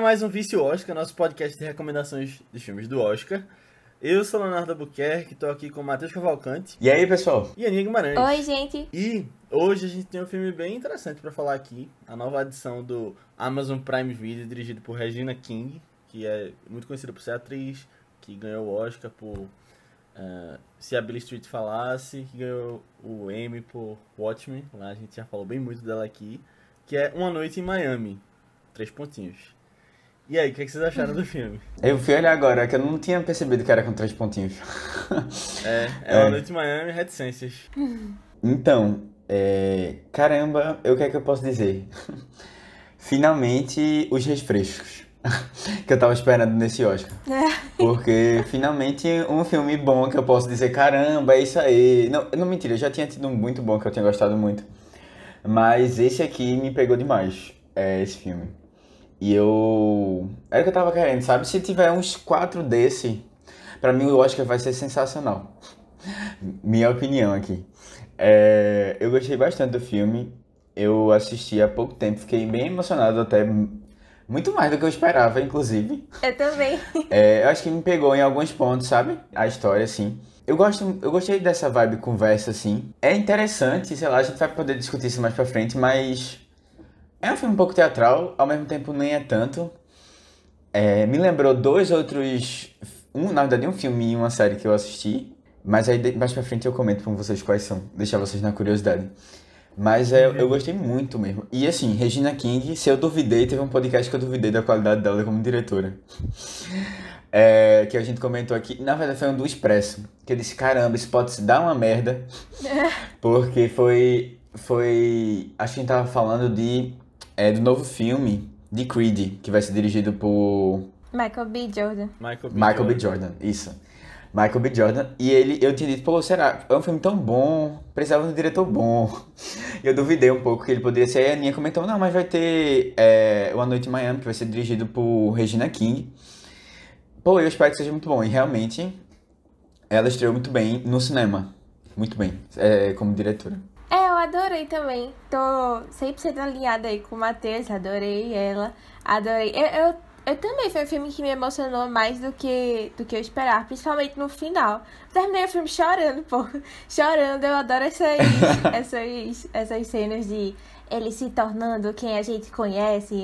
a mais um Vício Oscar, nosso podcast de recomendações de filmes do Oscar. Eu sou Leonardo Albuquerque, estou aqui com o Matheus Cavalcante. E aí, pessoal? E Aninha Guimarães. Oi, gente. E hoje a gente tem um filme bem interessante para falar aqui. A nova edição do Amazon Prime Video, dirigido por Regina King, que é muito conhecida por ser atriz, que ganhou o Oscar por uh, Se a Billy Street Falasse, que ganhou o Emmy por Watchmen, lá a gente já falou bem muito dela aqui, que é Uma Noite em Miami, três pontinhos. E aí, o que, é que vocês acharam do filme? Eu fui olhar agora, que eu não tinha percebido que era com três pontinhos. É, é, é. Uma Noite em Miami, reticências. Então, é... caramba, o que é que eu posso dizer? Finalmente, os refrescos. que eu tava esperando nesse Oscar. É. Porque finalmente um filme bom que eu posso dizer, caramba, é isso aí. Não, não mentira, eu já tinha tido um muito bom que eu tinha gostado muito. Mas esse aqui me pegou demais, é esse filme. E eu. Era o que eu tava querendo, sabe? Se tiver uns quatro desse, pra mim o Oscar vai ser sensacional. Minha opinião aqui. É... Eu gostei bastante do filme. Eu assisti há pouco tempo, fiquei bem emocionado até. Muito mais do que eu esperava, inclusive. Eu também. É, eu acho que me pegou em alguns pontos, sabe? A história, assim. Eu, gosto, eu gostei dessa vibe conversa, assim. É interessante, sei lá, a gente vai poder discutir isso mais pra frente, mas é um filme um pouco teatral, ao mesmo tempo nem é tanto. É, me lembrou dois outros. Um, na verdade, um filme e uma série que eu assisti. Mas aí mais pra frente eu comento com vocês quais são. Deixar vocês na curiosidade. Mas é, eu gostei muito mesmo. E assim, Regina King, se eu duvidei, teve um podcast que eu duvidei da qualidade dela como diretora. É, que a gente comentou aqui. Na verdade, foi um do Expresso. Que eu disse: caramba, isso pode se dar uma merda. Porque foi. Foi. Acho que a gente tava falando de é do novo filme de Creed, que vai ser dirigido por Michael B. Jordan. Michael B. Michael Jordan. B. Jordan, isso. Michael B. Jordan. E ele, eu tinha dito, pô, será? É um filme tão bom, precisava de um diretor bom. eu duvidei um pouco que ele poderia ser. Aí a Aninha comentou, não, mas vai ter é, Uma Noite em Miami, que vai ser dirigido por Regina King. Pô, eu espero que seja muito bom. E realmente, ela estreou muito bem no cinema. Muito bem, é, como diretora adorei também. Tô 100% alinhada aí com o Matheus, adorei ela. Adorei. Eu, eu, eu, também foi um filme que me emocionou mais do que, do que eu esperava, principalmente no final. Terminei o filme chorando, pô. Chorando, eu adoro essas, essas, essas cenas de ele se tornando quem a gente conhece,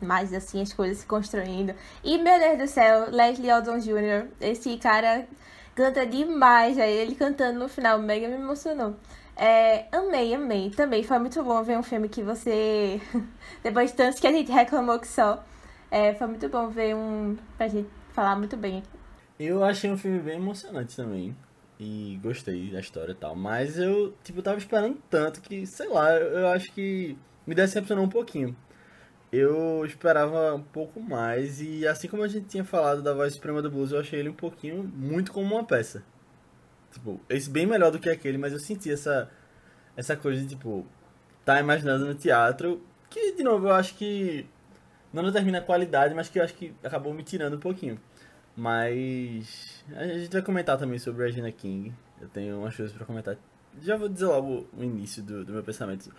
mais assim, as coisas se construindo. E, meu Deus do céu, Leslie Odom Jr., esse cara canta demais, aí ele cantando no final, mega me emocionou. É, amei, amei. Também foi muito bom ver um filme que você. Depois de tantos que a gente reclamou que só. É, foi muito bom ver um. pra gente falar muito bem. Eu achei um filme bem emocionante também. E gostei da história e tal. Mas eu, tipo, tava esperando tanto que, sei lá, eu acho que me decepcionou um pouquinho. Eu esperava um pouco mais. E assim como a gente tinha falado da voz suprema do blues, eu achei ele um pouquinho muito como uma peça. Tipo, esse bem melhor do que aquele, mas eu senti essa, essa coisa de, tipo, tá imaginando no teatro, que, de novo, eu acho que não determina a qualidade, mas que eu acho que acabou me tirando um pouquinho. Mas a gente vai comentar também sobre Regina King. Eu tenho umas coisas para comentar. Já vou dizer logo o início do, do meu pensamento.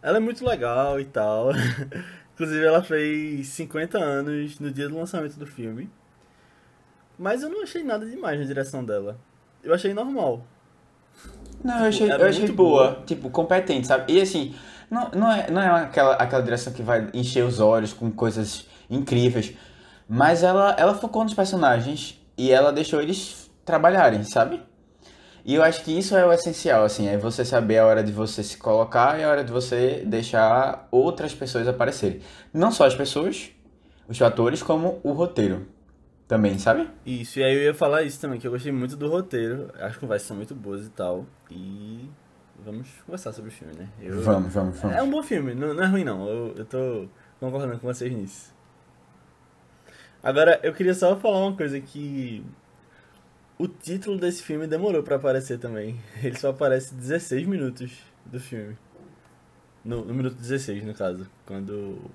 Ela é muito legal e tal. Inclusive, ela fez 50 anos no dia do lançamento do filme. Mas eu não achei nada demais na direção dela eu achei normal. Não, tipo, eu achei, eu achei boa, boa, tipo, competente, sabe? E assim, não, não, é, não é aquela, aquela direção que vai encher os olhos com coisas incríveis, mas ela, ela focou nos personagens e ela deixou eles trabalharem, sabe? E eu acho que isso é o essencial, assim, é você saber a hora de você se colocar e a hora de você deixar outras pessoas aparecerem. Não só as pessoas, os atores, como o roteiro também, sabe? Isso, e aí eu ia falar isso também, que eu gostei muito do roteiro. Acho que as conversas são muito boas e tal. E vamos conversar sobre o filme, né? Eu... Vamos, vamos, vamos. É um bom filme, não, não é ruim não. Eu, eu tô concordando com vocês nisso. Agora, eu queria só falar uma coisa que o título desse filme demorou para aparecer também. Ele só aparece 16 minutos do filme. No, no minuto 16, no caso. Quando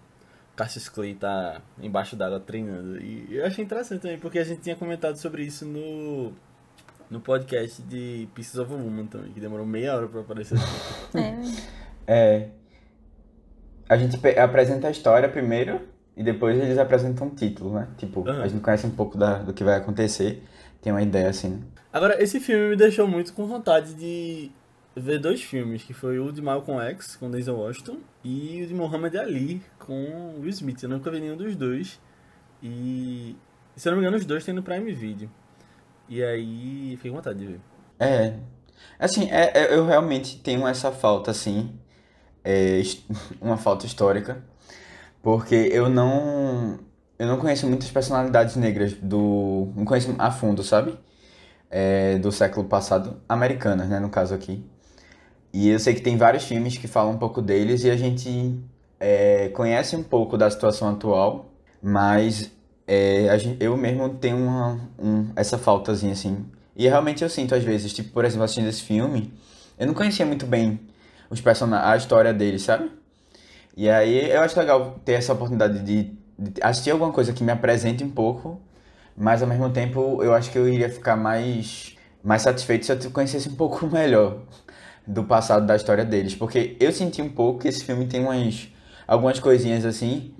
Cassius Clay tá embaixo d'água treinando. E eu achei interessante também, porque a gente tinha comentado sobre isso no, no podcast de Pieces of a Woman também, que demorou meia hora pra aparecer. É. é. A gente apresenta a história primeiro, e depois eles apresentam um título, né? Tipo, Aham. a gente conhece um pouco da, do que vai acontecer, tem uma ideia assim. Agora, esse filme me deixou muito com vontade de ver dois filmes, que foi o de Malcolm X, com Denzel Washington, e o de Muhammad Ali, com Will Smith. Eu nunca vi nenhum dos dois. E, se eu não me engano, os dois tem no Prime Video. E aí, fiquei com vontade de ver. É. Assim, é, é- eu realmente tenho essa falta, assim, é, uma falta histórica, porque eu não, eu não conheço muitas personalidades negras do, não conheço a fundo, sabe? É, do século passado, americanas, né, no caso aqui. E eu sei que tem vários filmes que falam um pouco deles e a gente é, conhece um pouco da situação atual, mas é, a gen- eu mesmo tenho uma, um- essa faltazinha, assim. E realmente eu sinto às vezes, tipo, por exemplo, assistindo esse filme, eu não conhecia muito bem os personagens, a história deles, sabe? E aí eu acho legal ter essa oportunidade de, de assistir alguma coisa que me apresente um pouco, mas ao mesmo tempo eu acho que eu iria ficar mais, mais satisfeito se eu conhecesse um pouco melhor do passado da história deles, porque eu senti um pouco que esse filme tem umas algumas coisinhas assim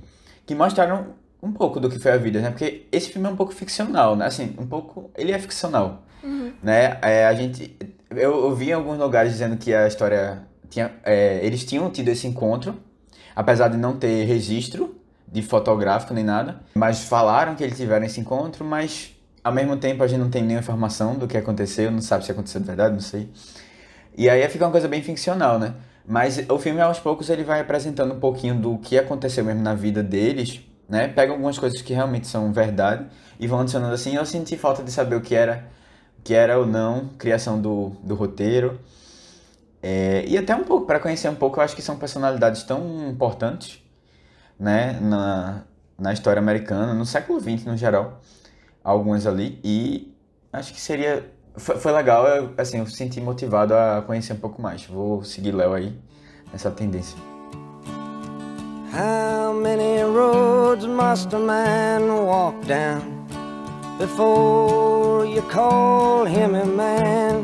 que mostraram um pouco do que foi a vida, né? Porque esse filme é um pouco ficcional, né? Assim, um pouco, ele é ficcional, né? É, a gente, eu ouvi em alguns lugares dizendo que a história tinha, é, eles tinham tido esse encontro, apesar de não ter registro de fotográfico nem nada, mas falaram que eles tiveram esse encontro, mas ao mesmo tempo a gente não tem nenhuma informação do que aconteceu, não sabe se aconteceu de verdade, não sei. E aí fica uma coisa bem ficcional, né? Mas o filme, aos poucos, ele vai apresentando um pouquinho do que aconteceu mesmo na vida deles, né? Pega algumas coisas que realmente são verdade e vão adicionando assim. Eu senti falta de saber o que era, que era ou não, criação do, do roteiro. É, e até um pouco, para conhecer um pouco, eu acho que são personalidades tão importantes, né? Na, na história americana, no século XX no geral, algumas ali. E acho que seria foi, foi legal, eu, assim, eu senti motivado a conhecer um pouco mais. Vou seguir Léo aí nessa tendência. How many roads must a man walk down before you call him a man?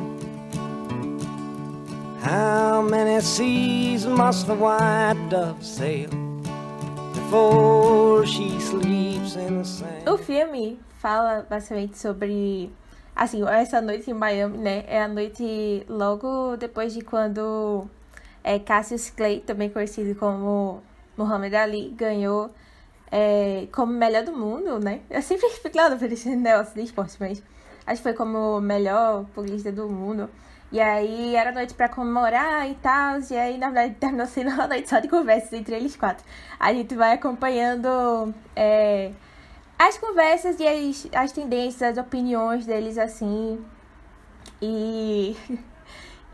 How many seas must the white dove sail before she sleeps in the sand? O filme fala basicamente sobre. Assim, essa noite em Miami, né? É a noite logo depois de quando é, Cassius Clay, também conhecido como Muhammad Ali, ganhou é, como melhor do mundo, né? Eu sempre fico lá esse negócio de esporte, mas acho que foi como melhor pugilista do mundo. E aí era noite pra comemorar e tal, e aí na verdade terminou sendo uma noite só de conversas entre eles quatro. A gente vai acompanhando é, as conversas e as, as tendências, as opiniões deles assim. E.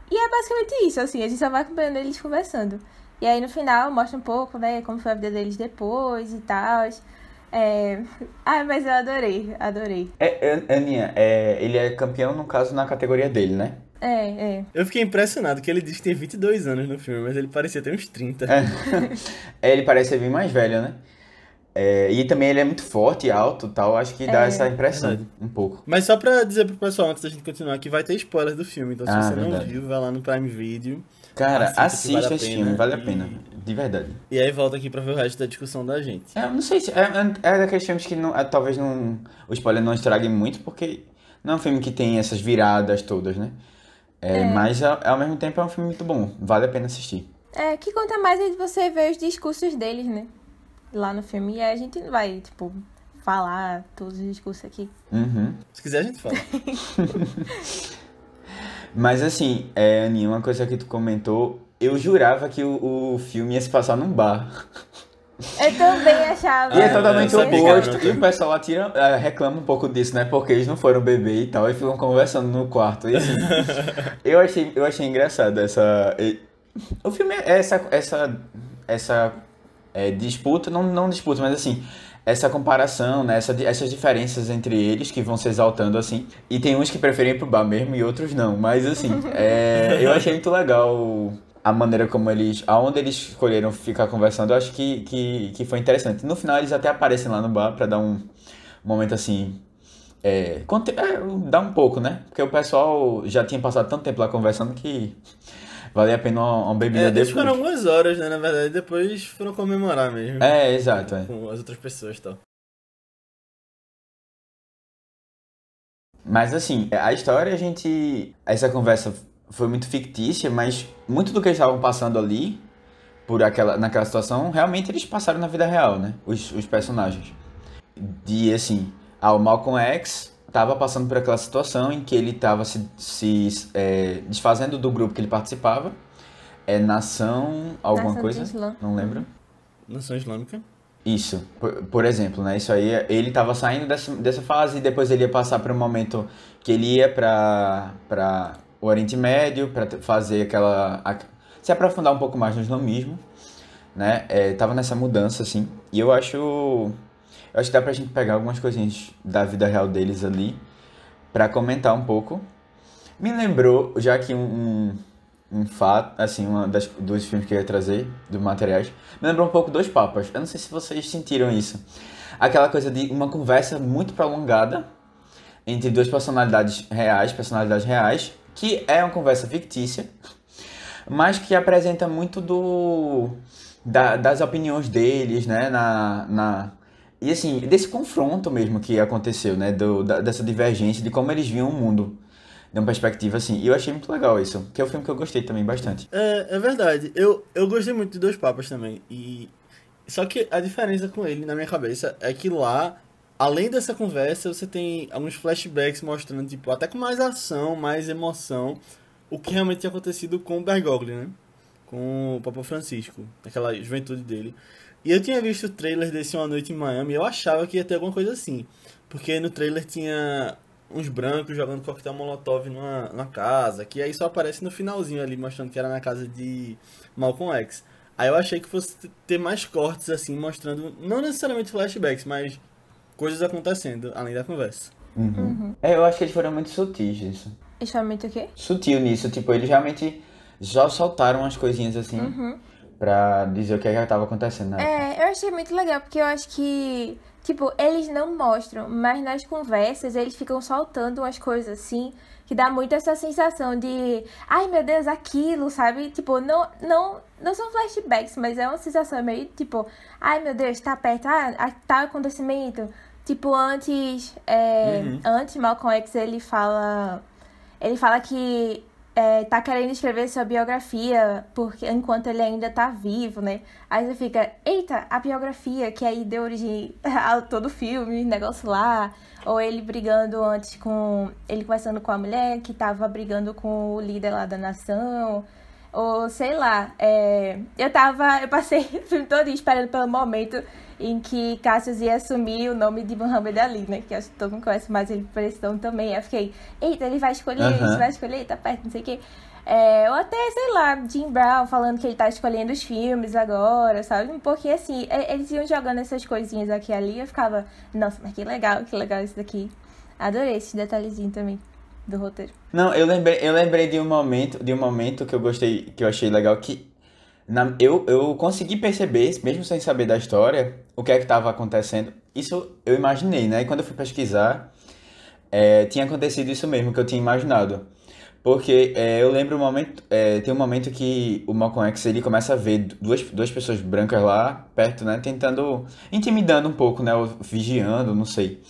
E é basicamente isso, assim, a gente só vai acompanhando eles conversando. E aí no final mostra um pouco, né, como foi a vida deles depois e tal. É... Ah, mas eu adorei, adorei. É, é, Aninha, é, ele é campeão, no caso, na categoria dele, né? É, é. Eu fiquei impressionado que ele diz que tem 22 anos no filme, mas ele parecia ter uns 30. É, ele parece ser bem mais velho, né? É, e também ele é muito forte e alto e tal, acho que dá É. essa impressão Verdade. um pouco. Mas só pra dizer pro pessoal, antes da gente continuar, que vai ter spoilers do filme. Então, se Ah, você não verdade. viu, vai lá no Prime Video. Cara, Assista vale a esse pena filme, vale a e- pena, de verdade. E aí volta aqui pra ver o resto da discussão da gente. É, eu não sei se. É, é é daqueles filmes que não, é, talvez não, o spoiler não estrague muito, porque não é um filme que tem essas viradas todas, né? É, Mas ao, ao mesmo tempo é um filme muito bom, vale a pena assistir. É, que conta mais é de você ver os discursos deles, né? Lá no filme. E aí a gente não vai, tipo, falar todos os discursos aqui. Uhum. Se quiser, a gente fala. Mas assim, é, Aninha, uma coisa que tu comentou, eu jurava que o, o filme ia se passar num bar. Eu também achava. E é Ah, totalmente o era oposto. E o pessoal lá tira, é, reclama um pouco disso, né? Porque eles não foram beber e tal, e ficam conversando no quarto. E assim, eu achei, eu achei engraçado essa. O filme é essa, essa, essa é, disputa, não, não disputa, mas assim, essa comparação, né? Essa, essas diferenças entre eles que vão se exaltando assim. E tem uns que preferem ir pro bar mesmo e outros não. Mas assim, é, eu achei muito legal a maneira como eles. aonde eles escolheram ficar conversando, eu acho que, que, que foi interessante. No final eles até aparecem lá no bar pra dar um momento assim. É, é, dá um pouco, né? Porque o pessoal já tinha passado tanto tempo lá conversando que valia a pena uma, uma bebida É, depois. ficaram algumas horas, né? Na verdade, depois foram comemorar mesmo. É, exato. É. Com as outras pessoas e tal. Mas assim, a história, a gente. Essa conversa foi muito fictícia, mas muito do que eles estavam passando ali, por aquela, naquela situação, realmente eles passaram na vida real, né? Os, os personagens. De assim, ah, o Malcolm X estava passando por aquela situação em que ele estava se, se é, desfazendo do grupo que ele participava. É Nação. alguma Nação coisa? Islã. Não lembro. Nação Islâmica. Isso, por, por exemplo, né? Isso aí, ele tava saindo dessa, dessa fase e depois ele ia passar por um momento que ele ia para para o Oriente Médio para fazer aquela a- se aprofundar um pouco mais no islamismo, né? É, tava nessa mudança assim. E eu acho acho que dá pra gente pegar algumas coisinhas da vida real deles ali pra comentar um pouco. Me lembrou, já que um, um, um fato, assim, uma das, dos filmes que eu ia trazer, dos materiais, me lembrou um pouco Dois Papas. Eu não sei se vocês sentiram isso. Aquela coisa de uma conversa muito prolongada entre duas personalidades reais, personalidades reais, que é uma conversa fictícia, mas que apresenta muito do da- das opiniões deles, né, na, na e assim, desse confronto mesmo que aconteceu, né, do, da- dessa divergência de como eles viam o mundo de uma perspectiva assim. E eu achei muito legal isso, que é um filme que eu gostei também bastante. É, é verdade. Eu, eu gostei muito de Dois Papas também. E só que a diferença com ele na minha cabeça é que lá, além dessa conversa, você tem alguns flashbacks mostrando tipo até com mais ação, mais emoção, o que realmente tinha acontecido com o Bergoglio, né? Com o Papa Francisco, aquela juventude dele. E eu tinha visto o trailer desse Uma Noite em Miami e eu achava que ia ter alguma coisa assim. Porque no trailer tinha uns brancos jogando coquetel molotov numa, numa casa, que aí só aparece no finalzinho ali, mostrando que era na casa de Malcolm X. Aí eu achei que fosse ter mais cortes assim, mostrando, não necessariamente flashbacks, mas coisas acontecendo, além da conversa. É, eu acho que eles foram muito sutis nisso. Extremamente o quê? Sutil nisso, tipo, eles realmente já soltaram umas coisinhas assim pra dizer o que é que tava acontecendo, né? É, eu achei muito legal, porque eu acho que, tipo, eles não mostram, mas nas conversas eles ficam soltando umas coisas assim, que dá muito essa sensação de, ai meu Deus, aquilo, sabe? Tipo, não, não, não são flashbacks, mas é uma sensação meio tipo, ai meu Deus, tá perto, ah, tá acontecimento. Tipo, antes, é, antes Malcolm X ele fala, ele fala que é, tá querendo escrever sua biografia porque enquanto ele ainda tá vivo, né? Aí você fica, eita, a biografia, que aí deu origem a todo o filme, negócio lá. Ou ele brigando antes com. Ele conversando com a mulher que tava brigando com o líder lá da nação. Ou sei lá. é, eu tava. Eu passei o filme todo esperando pelo momento em que Cassius ia assumir o nome de Muhammad Ali, né? Que acho que todo mundo conhece mais ele por esse nome também. Eu fiquei, eita, ele vai escolher, Aham. ele vai escolher, tá perto, não sei o quê. É, ou até, sei lá, Jim Brown falando que ele tá escolhendo os filmes agora, sabe? Um pouquinho assim, eles iam jogando essas coisinhas aqui e ali, eu ficava, nossa, mas que legal, que legal isso daqui. Adorei esse detalhezinho também do roteiro. Não, eu lembrei, eu lembrei de um momento, de um momento que eu gostei, que eu achei legal que na- eu, eu consegui perceber, mesmo sem saber da história, o que é que estava acontecendo. Isso eu imaginei, né? E quando eu fui pesquisar, é, tinha acontecido isso mesmo que eu tinha imaginado. Porque é, eu lembro um momento, é, tem um momento que o Malcolm X ele começa a ver duas, duas pessoas brancas lá perto, né? Tentando, intimidando um pouco, né? Ou vigiando, não sei.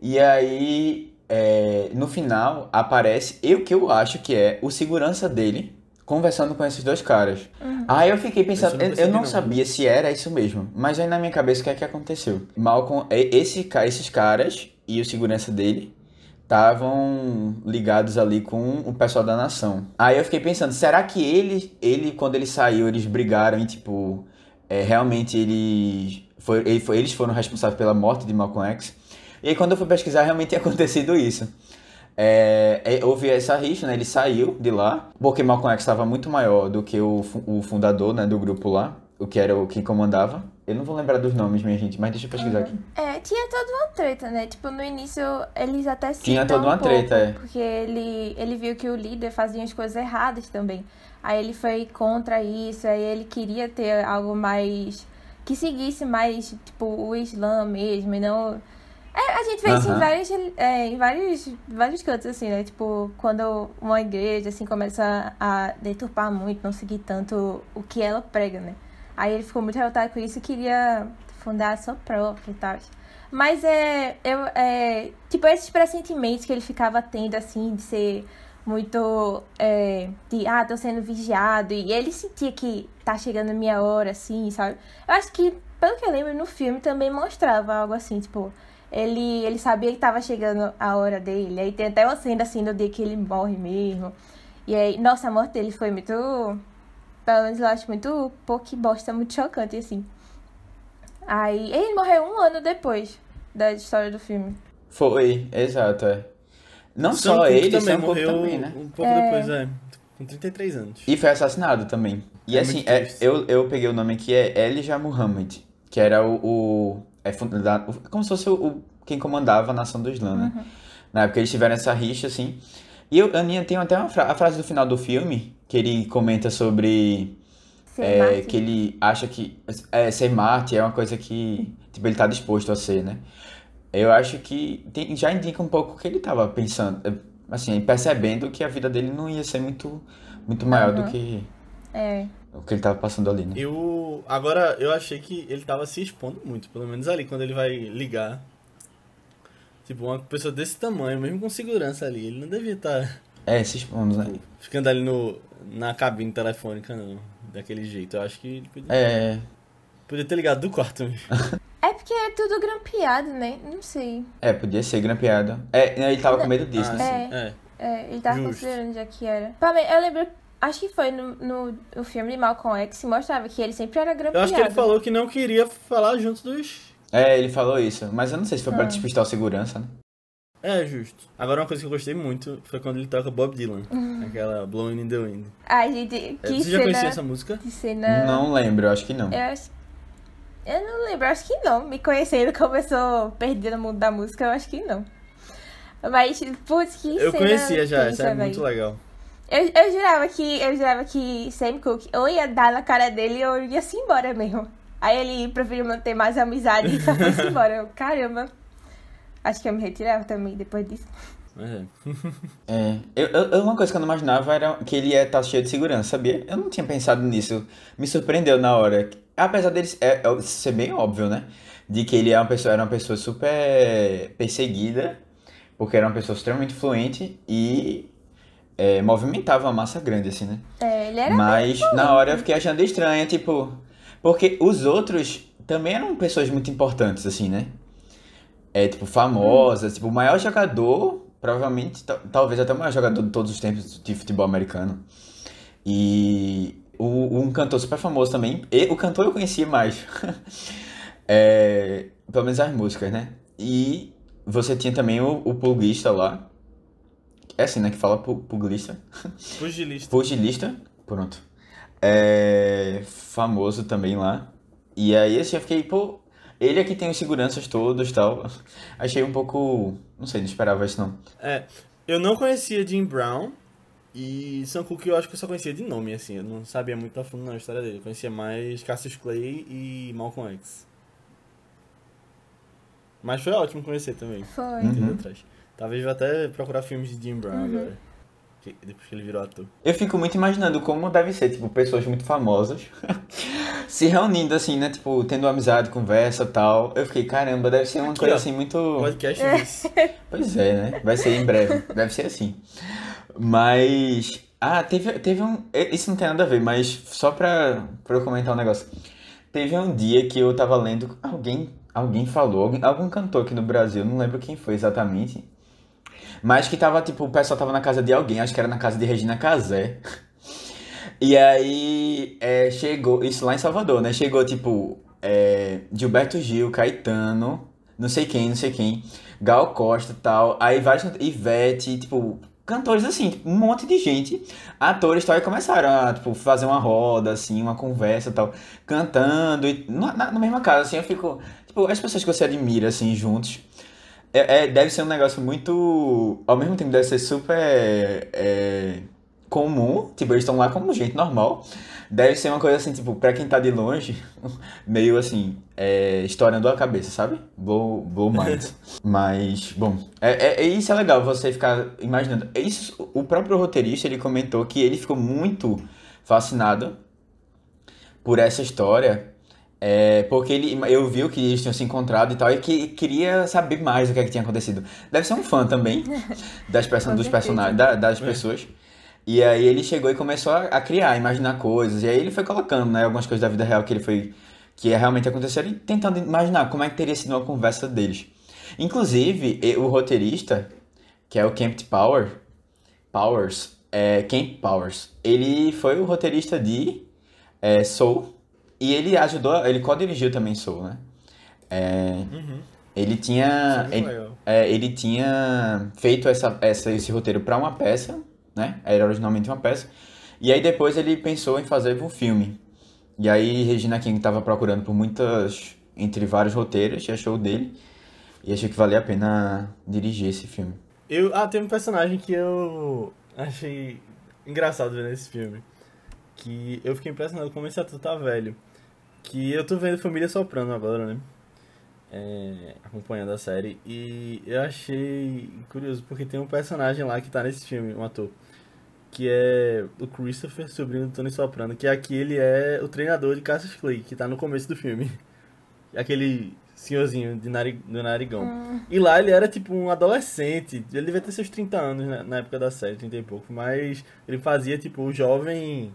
E aí, é, no final, aparece eu que eu acho que é o segurança dele conversando com esses dois caras. Aí eu fiquei pensando, eu não eu, não sabia se era isso mesmo, mas aí na minha cabeça o que é que aconteceu? Malcolm, e- esse, esses caras e o segurança dele estavam ligados ali com o pessoal da nação. Aí eu fiquei pensando, será que ele, ele quando ele saiu, eles brigaram e tipo, é, realmente eles, foi, ele foi- eles foram responsáveis pela morte de Malcolm X? E aí quando eu fui pesquisar, realmente tinha acontecido isso. É, é, houve essa rixa, né? Ele saiu de lá, porque Malcolm X estava muito maior do que o, o fundador, né, do grupo lá, o que era o que comandava. Eu não vou lembrar dos nomes, minha gente, mas deixa eu pesquisar aqui. É, tinha toda uma treta, né? Tipo, no início eles até citam Tinha toda uma um pouco, treta, é. Porque ele, ele viu que o líder fazia as coisas erradas também. Aí ele foi contra isso, aí ele queria ter algo mais... Que seguisse mais, tipo, o Islã mesmo, e não... É, a gente vê isso em vários, é, em vários, vários cantos, assim, né? Tipo, quando uma igreja, assim, começa a deturpar muito, não seguir tanto o que ela prega, né? Aí ele ficou muito revoltado com isso e queria fundar a sua própria e tal. Mas é, eu, é. Tipo, esses pressentimentos que ele ficava tendo, assim, de ser muito. É, de, ah, tô sendo vigiado. E ele sentia que tá chegando a minha hora, assim, sabe? Eu acho que, pelo que eu lembro, no filme também mostrava algo assim, tipo. Ele, ele sabia que tava chegando a hora dele. Aí tem até uma cena assim do dia que ele morre mesmo. E aí, nossa, a morte dele foi muito. Pelo menos eu acho muito pouco bosta, muito chocante, assim. Aí, ele morreu um ano depois da história do filme. Foi, exato, é. Não Sam só Cooke ele, também Sam morreu também, né? um pouco É. depois, é. Com 33 anos. E foi assassinado também. E É assim, é- eu, eu peguei o nome aqui, é Elijah Muhammad, que era o. o é funda- o- como se fosse o, o- quem comandava a nação do Islã, né? Na época eles tiveram essa rixa, assim. E eu, Aninha, tem até uma fra- a frase do final do filme, que ele comenta sobre. É, que ele acha que é, ser Marte é uma coisa que tipo, ele tá disposto a ser, né? Eu acho que tem- já indica um pouco o que ele tava pensando, assim, percebendo que a vida dele não ia ser muito, muito maior do Aham. que É. o que ele tava passando ali, né? Eu. Agora, eu achei que ele tava se expondo muito, pelo menos ali, quando ele vai ligar. Tipo, uma pessoa desse tamanho, mesmo com segurança ali, ele não devia estar É, esses pontos, né? ficando ali no, na cabine telefônica, não. Daquele jeito. Eu acho que ele podia, É, podia ter ligado do quarto mesmo. É porque é tudo grampeado, né? Não sei. é, podia ser grampeado. É, ele tava com medo disso, Ah, né? sim. É. É, ele tava Justo. considerando já que era. Eu lembro, acho que foi no, no, no filme de Malcolm X, mostrava que ele sempre era Eu grampeado. acho que ele falou que não queria falar junto dos. É, ele falou isso, mas eu não sei se foi pra Ah. despistar o segurança, né? É, justo. Agora, uma coisa que eu gostei muito foi quando ele toca Bob Dylan. Aquela Blowing in the Wind. Ai, gente, É, Uhum. que Você já cena... conhecia essa música? Que cena... Não lembro, eu acho que não. Eu acho... Eu não lembro, acho que não. Me conhecendo como eu sou perdida no mundo da música, eu acho que não. Mas, putz, que Eu cena conhecia já, essa é muito legal. Eu, eu jurava que eu jurava que Sam Cooke ou ia dar na cara dele ou ia se embora mesmo. Aí ele preferiu manter mais amizade e só foi se embora. Eu, caramba. Acho que eu me retirava também depois disso. É. É, eu, eu- uma coisa que eu não imaginava era que ele ia estar cheio de segurança, sabia? Eu não tinha pensado nisso. Me surpreendeu na hora. Apesar dele é, é, ser bem óbvio, né? De que ele é uma pessoa, era uma pessoa super perseguida, porque era uma pessoa extremamente fluente e é, movimentava uma massa grande, assim, né? É, ele era Mas na hora eu fiquei achando estranho, tipo. Porque os outros também eram pessoas muito importantes, assim, né? É, tipo, famosas. Tipo, o maior jogador, provavelmente, ta- talvez até o maior jogador de todos os tempos de futebol americano. E o, um cantor super famoso também. E, o cantor eu conhecia mais. É, pelo menos as músicas, né? E você tinha também o, o lá. É assim, né? Que fala pu- pugilista. Pugilista. Pugilista, pronto. É famoso também lá. E aí assim, eu fiquei, pô, ele aqui tem os seguranças todos e tal. Achei um pouco, não sei, não esperava isso não. É, eu não conhecia Jim Brown e Sam Cooke eu acho que eu só conhecia de nome, assim. Eu não sabia muito a fundo na história dele. Eu conhecia mais Cassius Clay e Malcolm X. Mas foi ótimo conhecer também. Foi. Uhum. Entendeu atrás. Talvez vou até procurar filmes de Jim Brown agora. que- Depois que ele virou ator. Eu fico muito imaginando como deve ser, tipo, pessoas muito famosas se reunindo assim, né? Tipo, tendo amizade, conversa tal. Eu fiquei, caramba, deve ser uma coisa assim muito. Podcast disso. Pois é, né? Vai ser em breve. Deve ser assim. Mas. Ah, teve, teve um. Isso não tem nada a ver, mas só pra, pra eu comentar um negócio. Teve um dia que eu tava lendo. Alguém, alguém falou, alguém- algum cantor aqui no Brasil, não lembro quem foi exatamente. Mas que tava, tipo, o pessoal tava na casa de alguém, acho que era na casa de Regina Casé. E aí é, chegou, isso lá em Salvador, né? Chegou tipo é, Gilberto Gil, Caetano, não sei quem, não sei quem, Gal Costa tal. Aí vários Ivete, tipo, cantores assim, tipo, um monte de gente, atores tal, e começaram a tipo, fazer uma roda, assim, uma conversa tal, cantando, e na, na, na mesma casa, assim, eu fico. Tipo, as pessoas que você admira, assim, juntos. É, é- deve ser um negócio muito. Ao mesmo tempo, deve ser super. é, comum, tipo, eles estão lá como gente normal. Deve ser uma coisa assim, tipo, pra quem tá de longe, meio assim, é, estourando a cabeça, sabe? Blow, blow minds. Mas, bom, é, é, isso é legal, você ficar imaginando. Isso, o próprio roteirista, ele comentou que ele ficou muito fascinado por essa história é, porque ele, eu vi que eles tinham se encontrado e tal, e que queria saber mais do que, é que tinha acontecido. Deve ser um fã também das person dos personagens, da, das é. pessoas. E aí ele chegou e começou a, a, criar, a imaginar coisas. E aí ele foi colocando, né, algumas coisas da vida real que ele foi. que realmente aconteceram e tentando imaginar como é que teria sido uma conversa deles. Inclusive, o roteirista, que é o Camp Power, Powers, é, Camp Powers, ele foi o roteirista de é, Soul e ele ajudou, ele co-dirigiu também Soul, né? É, uhum. Ele tinha. Ele, é, ele, tinha feito essa, essa, esse roteiro para uma peça, né? Era originalmente uma peça. E aí depois ele pensou em fazer um filme. E aí Regina King estava procurando por muitas. entre vários roteiros, e achou o dele. E achei que valia a pena dirigir esse filme. Eu, ah, tem um personagem que eu achei engraçado ver nesse filme. Que eu fiquei impressionado como esse ator tá velho. Que eu tô vendo Família Soprano agora, né? É, acompanhando a série. E eu achei curioso porque tem um personagem lá que tá nesse filme, um ator. Que é o Christopher, sobrinho do Tony Soprano. Que aqui ele é o treinador de Cassius Clay, que tá no começo do filme. Aquele senhorzinho de narig, do narigão. Hum. E lá ele era tipo um adolescente. Ele devia ter seus 30 anos né, na época da série, 30 e pouco. Mas ele fazia tipo o jovem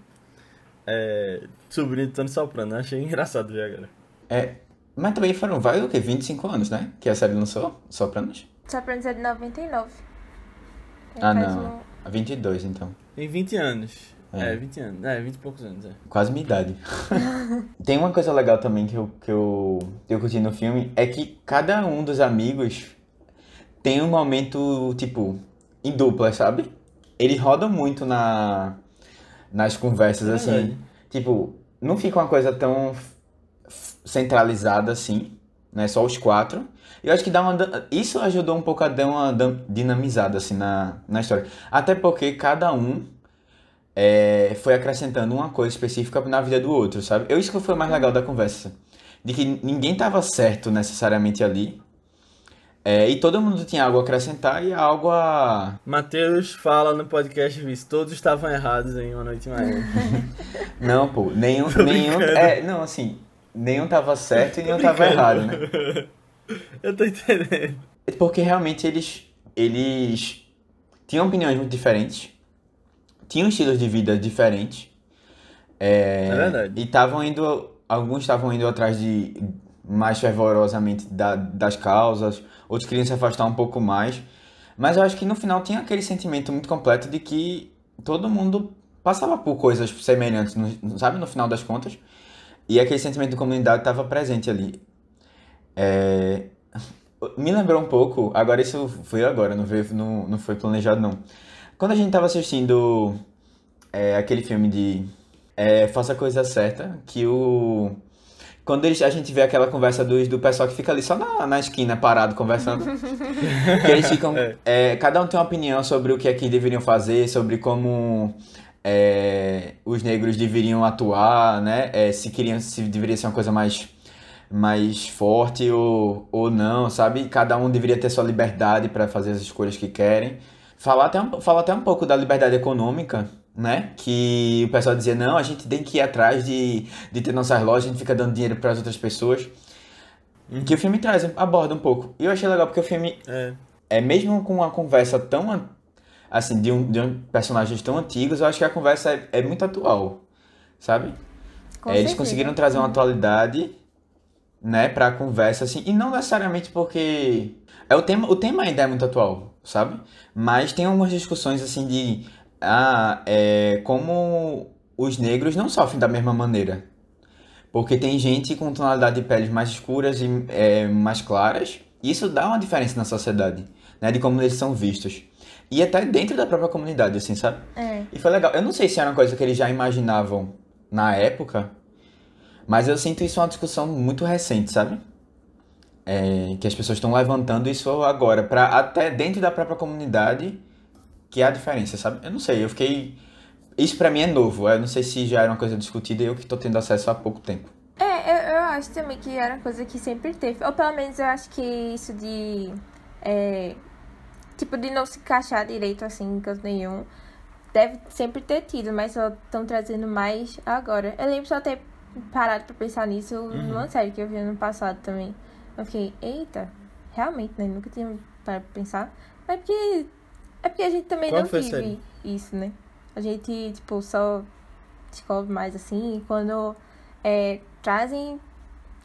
é, sobrinho de Tony Soprano. Achei engraçado ver agora. É, mas também foram, vai o quê? 25 anos, né? Que a série lançou, Sopranos? Sopranos é de 99. ah, não. Um... 22, então. Tem 20 anos. É. é, 20 anos. É, 20 e poucos anos, é. Quase minha idade. Tem uma coisa legal também que eu, que eu, eu curti no filme, é que cada um dos amigos tem um momento, tipo, em dupla, sabe? Ele roda muito na, nas conversas, é assim. Tipo, não fica uma coisa tão centralizada assim, né? Só os quatro. Eu acho que dá uma, isso ajudou um pouco a dar uma dinamizada assim na, na história. Até porque cada um é, foi acrescentando uma coisa específica na vida do outro, sabe? Eu isso que foi o mais legal da conversa. De que ninguém estava certo necessariamente ali. É, e todo mundo tinha algo a acrescentar e algo a. Matheus fala no podcast Vice, todos estavam errados em Uma Noite Maior. não, pô, nenhum. nenhum é, não, assim, nenhum tava certo e nenhum tava errado, né? Eu tô entendendo. Porque realmente eles. Eles tinham opiniões muito diferentes, tinham estilos de vida diferentes. É, é verdade. E estavam indo. Alguns estavam indo atrás de mais fervorosamente da, das causas, outros queriam se afastar um pouco mais. Mas eu acho que no final tinha aquele sentimento muito completo de que todo mundo passava por coisas semelhantes, sabe, no final das contas. E aquele sentimento de comunidade estava presente ali. É... Me lembrou um pouco, agora isso foi agora, não, veio, não, não foi planejado não. Quando a gente estava assistindo é, aquele filme de é, Faça a Coisa Certa, que o quando eles, a gente vê aquela conversa do, do pessoal que fica ali só na, na esquina parado conversando. que eles ficam. É. É, cada um tem uma opinião sobre o que é que deveriam fazer, sobre como é, os negros deveriam atuar, né? É, se queriam, se deveria ser uma coisa mais, mais forte ou, ou não, sabe? Cada um deveria ter sua liberdade para fazer as escolhas que querem. Falar até, um, falar até um pouco da liberdade econômica né? Que o pessoal dizia, não, a gente tem que ir atrás de, de ter nossas lojas, a gente fica dando dinheiro para as outras pessoas. Uhum. Que o filme traz, aborda um pouco. E eu achei legal porque o filme é, é mesmo com uma conversa tão assim, de, um, de um personagens tão antigos, eu acho que a conversa é, é muito atual, sabe? É, eles conseguiram trazer uma atualidade, né, pra conversa, assim, e não necessariamente porque... É, o, tema, o tema ainda é muito atual, sabe? Mas tem algumas discussões, assim, de ah, é, como os negros não sofrem da mesma maneira. Porque tem gente com tonalidade de peles mais escuras e é, mais claras. E isso dá uma diferença na sociedade, né? De como eles são vistos. E até dentro da própria comunidade, assim, sabe? É. E foi legal. Eu não sei se era uma coisa que eles já imaginavam na época, mas eu sinto isso uma discussão muito recente, sabe? É, que as pessoas estão levantando isso agora, para até dentro da própria comunidade que é a diferença, sabe? Eu não sei, eu fiquei Isso pra mim é novo. Eu não sei se já era uma coisa discutida e eu que tô tendo acesso há pouco tempo. É, eu, eu acho também que era uma coisa que sempre teve. Ou pelo menos eu acho que isso de. É, tipo, de não se encaixar direito assim em canto nenhum. Deve sempre ter tido, mas só estão trazendo mais agora. Eu lembro só ter parado pra pensar nisso numa série que eu vi ano passado também. Eu fiquei, eita, realmente, né? Nunca tinha parado pra pensar. Mas porque. É porque a gente também Qual não vive série? isso, né? A gente, tipo, só descobre mais assim quando é, trazem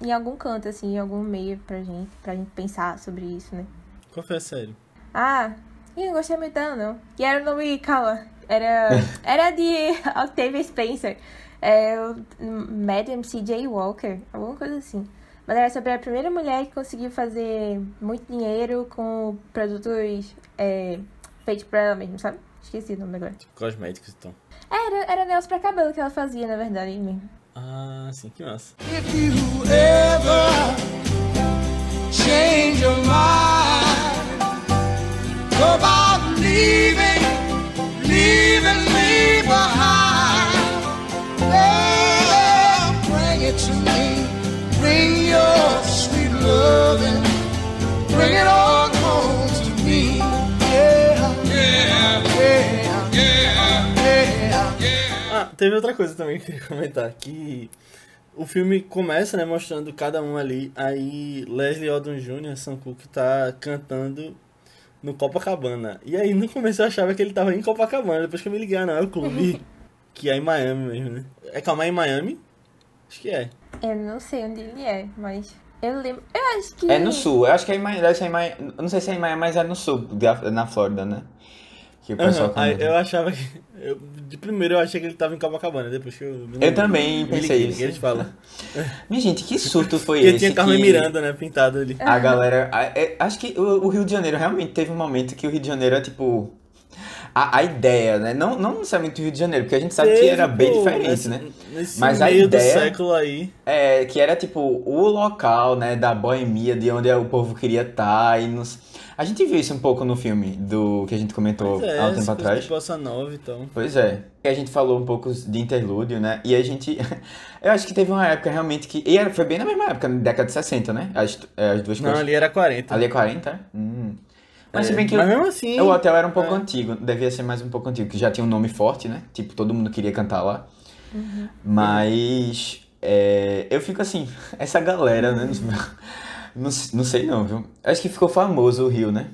em algum canto, assim, em algum meio pra gente, pra gente pensar sobre isso, né? Qual foi a série? Ah, eu não gostei muito dela, não. E era o nome, calma, era, era de Octavia Spencer. É, Madam C.J. Walker, alguma coisa assim. Mas era sobre a primeira mulher que conseguiu fazer muito dinheiro com produtos é, feitos por ela mesma, sabe? Esqueci o nome agora. Cosméticos, então. Era, era negócio pra cabelo que ela fazia, na verdade, mesmo. Ah, sim, que massa. If you ever change your mind, about leaving, leaving me behind. Oh, bring it to me, bring your sweet loving, bring it all teve outra coisa também que eu queria comentar, que o filme começa, né, mostrando cada um ali, aí Leslie Odom Jr., Sam Cooke, tá cantando no Copacabana. E aí no começo eu achava que ele tava em Copacabana, depois que eu me liguei, ah, não, é o clube, que é em Miami mesmo, né? É calma, é em Miami? Acho que é. Eu não sei onde ele é, mas eu lembro. Eu acho que. É no sul. Eu acho que é em Miami. Deve ser em Miami. Eu não sei se é em Miami, mas é no sul, na Flórida, né? Que o pessoal Aham, aí eu achava que... eu- de primeiro eu achei que ele tava em Copacabana, depois que eu... Eu também pensei liguei, isso. que eles falam. Minha gente, que surto foi Porque esse? tinha Carmen que Miranda, né, pintado ali. A galera. a- é, acho que o, o Rio de Janeiro realmente teve um momento que o Rio de Janeiro é tipo. A, a ideia, né? Não, não necessariamente o Rio de Janeiro, porque a gente sabe que Teve, era bem pô, diferente, nesse- né? Nesse Mas a meio ideia- do século aí. É, que era tipo o local, né, da boemia, de onde o povo queria estar e nos... A gente viu isso um pouco no filme do que a gente comentou Pois é, há um tempo atrás. bossa nova e tal. Pois é. A gente falou um pouco de interlúdio, né? E a gente. Eu acho que teve uma época realmente que. E foi bem na mesma época, na década de 60, né? As, é, as duas Não, coisas. ali era 40. Ali é 40? Hum. Mas se É, bem que mas o- mesmo assim, o hotel era um pouco é. antigo, devia ser mais um pouco antigo, que já tinha um nome forte, né? Tipo, todo mundo queria cantar lá. Mas é, eu fico assim, essa galera, né? Não, não sei não, viu? Acho que ficou famoso o Rio, né?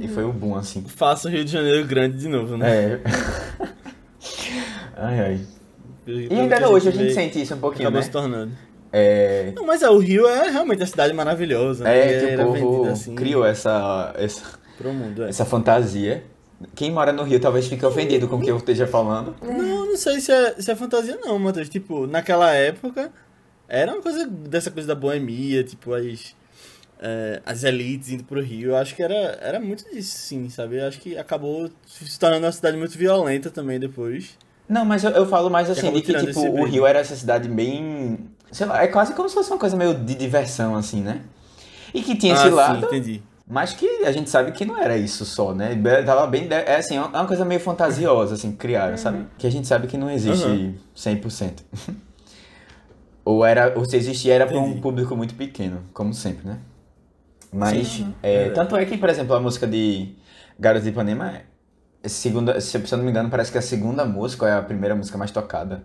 E foi o boom, assim. faça o Rio de Janeiro grande de novo, né? É. ai, ai. E ainda hoje a gente sente isso um pouquinho, Acabou né? se tornando. É, Não, mas é, o Rio é realmente a cidade maravilhosa. né? é que o povo assim criou essa, essa, Pro mundo, é. essa fantasia. Quem mora no Rio talvez fique ofendido com o que eu esteja falando. Não, não sei se é, se é fantasia não, Matheus. Tipo, naquela época, era uma coisa dessa coisa da boemia, tipo, as, é, as elites indo pro Rio. Eu acho que era, era muito disso, sim, sabe? Eu acho que acabou se tornando uma cidade muito violenta também depois. Não, mas eu, eu falo mais assim, de que tipo, esse o. Rio era essa cidade bem. Sei lá, é quase como se fosse uma coisa meio de diversão, assim, né? E que tinha esse ah, sim, lado, entendi. Mas que a gente sabe que não era isso só, né? Tava bem. É assim, é uma coisa meio fantasiosa, assim, criada, sabe? Que a gente sabe que não existe Uhum. 100%. ou era, ou se existia, era para um público muito pequeno, como sempre, né? Mas, Sim. é, Verdade. tanto é que, por exemplo, a música de Garoto de Ipanema, é segunda, se eu não me engano, parece que a segunda música ou é a primeira música mais tocada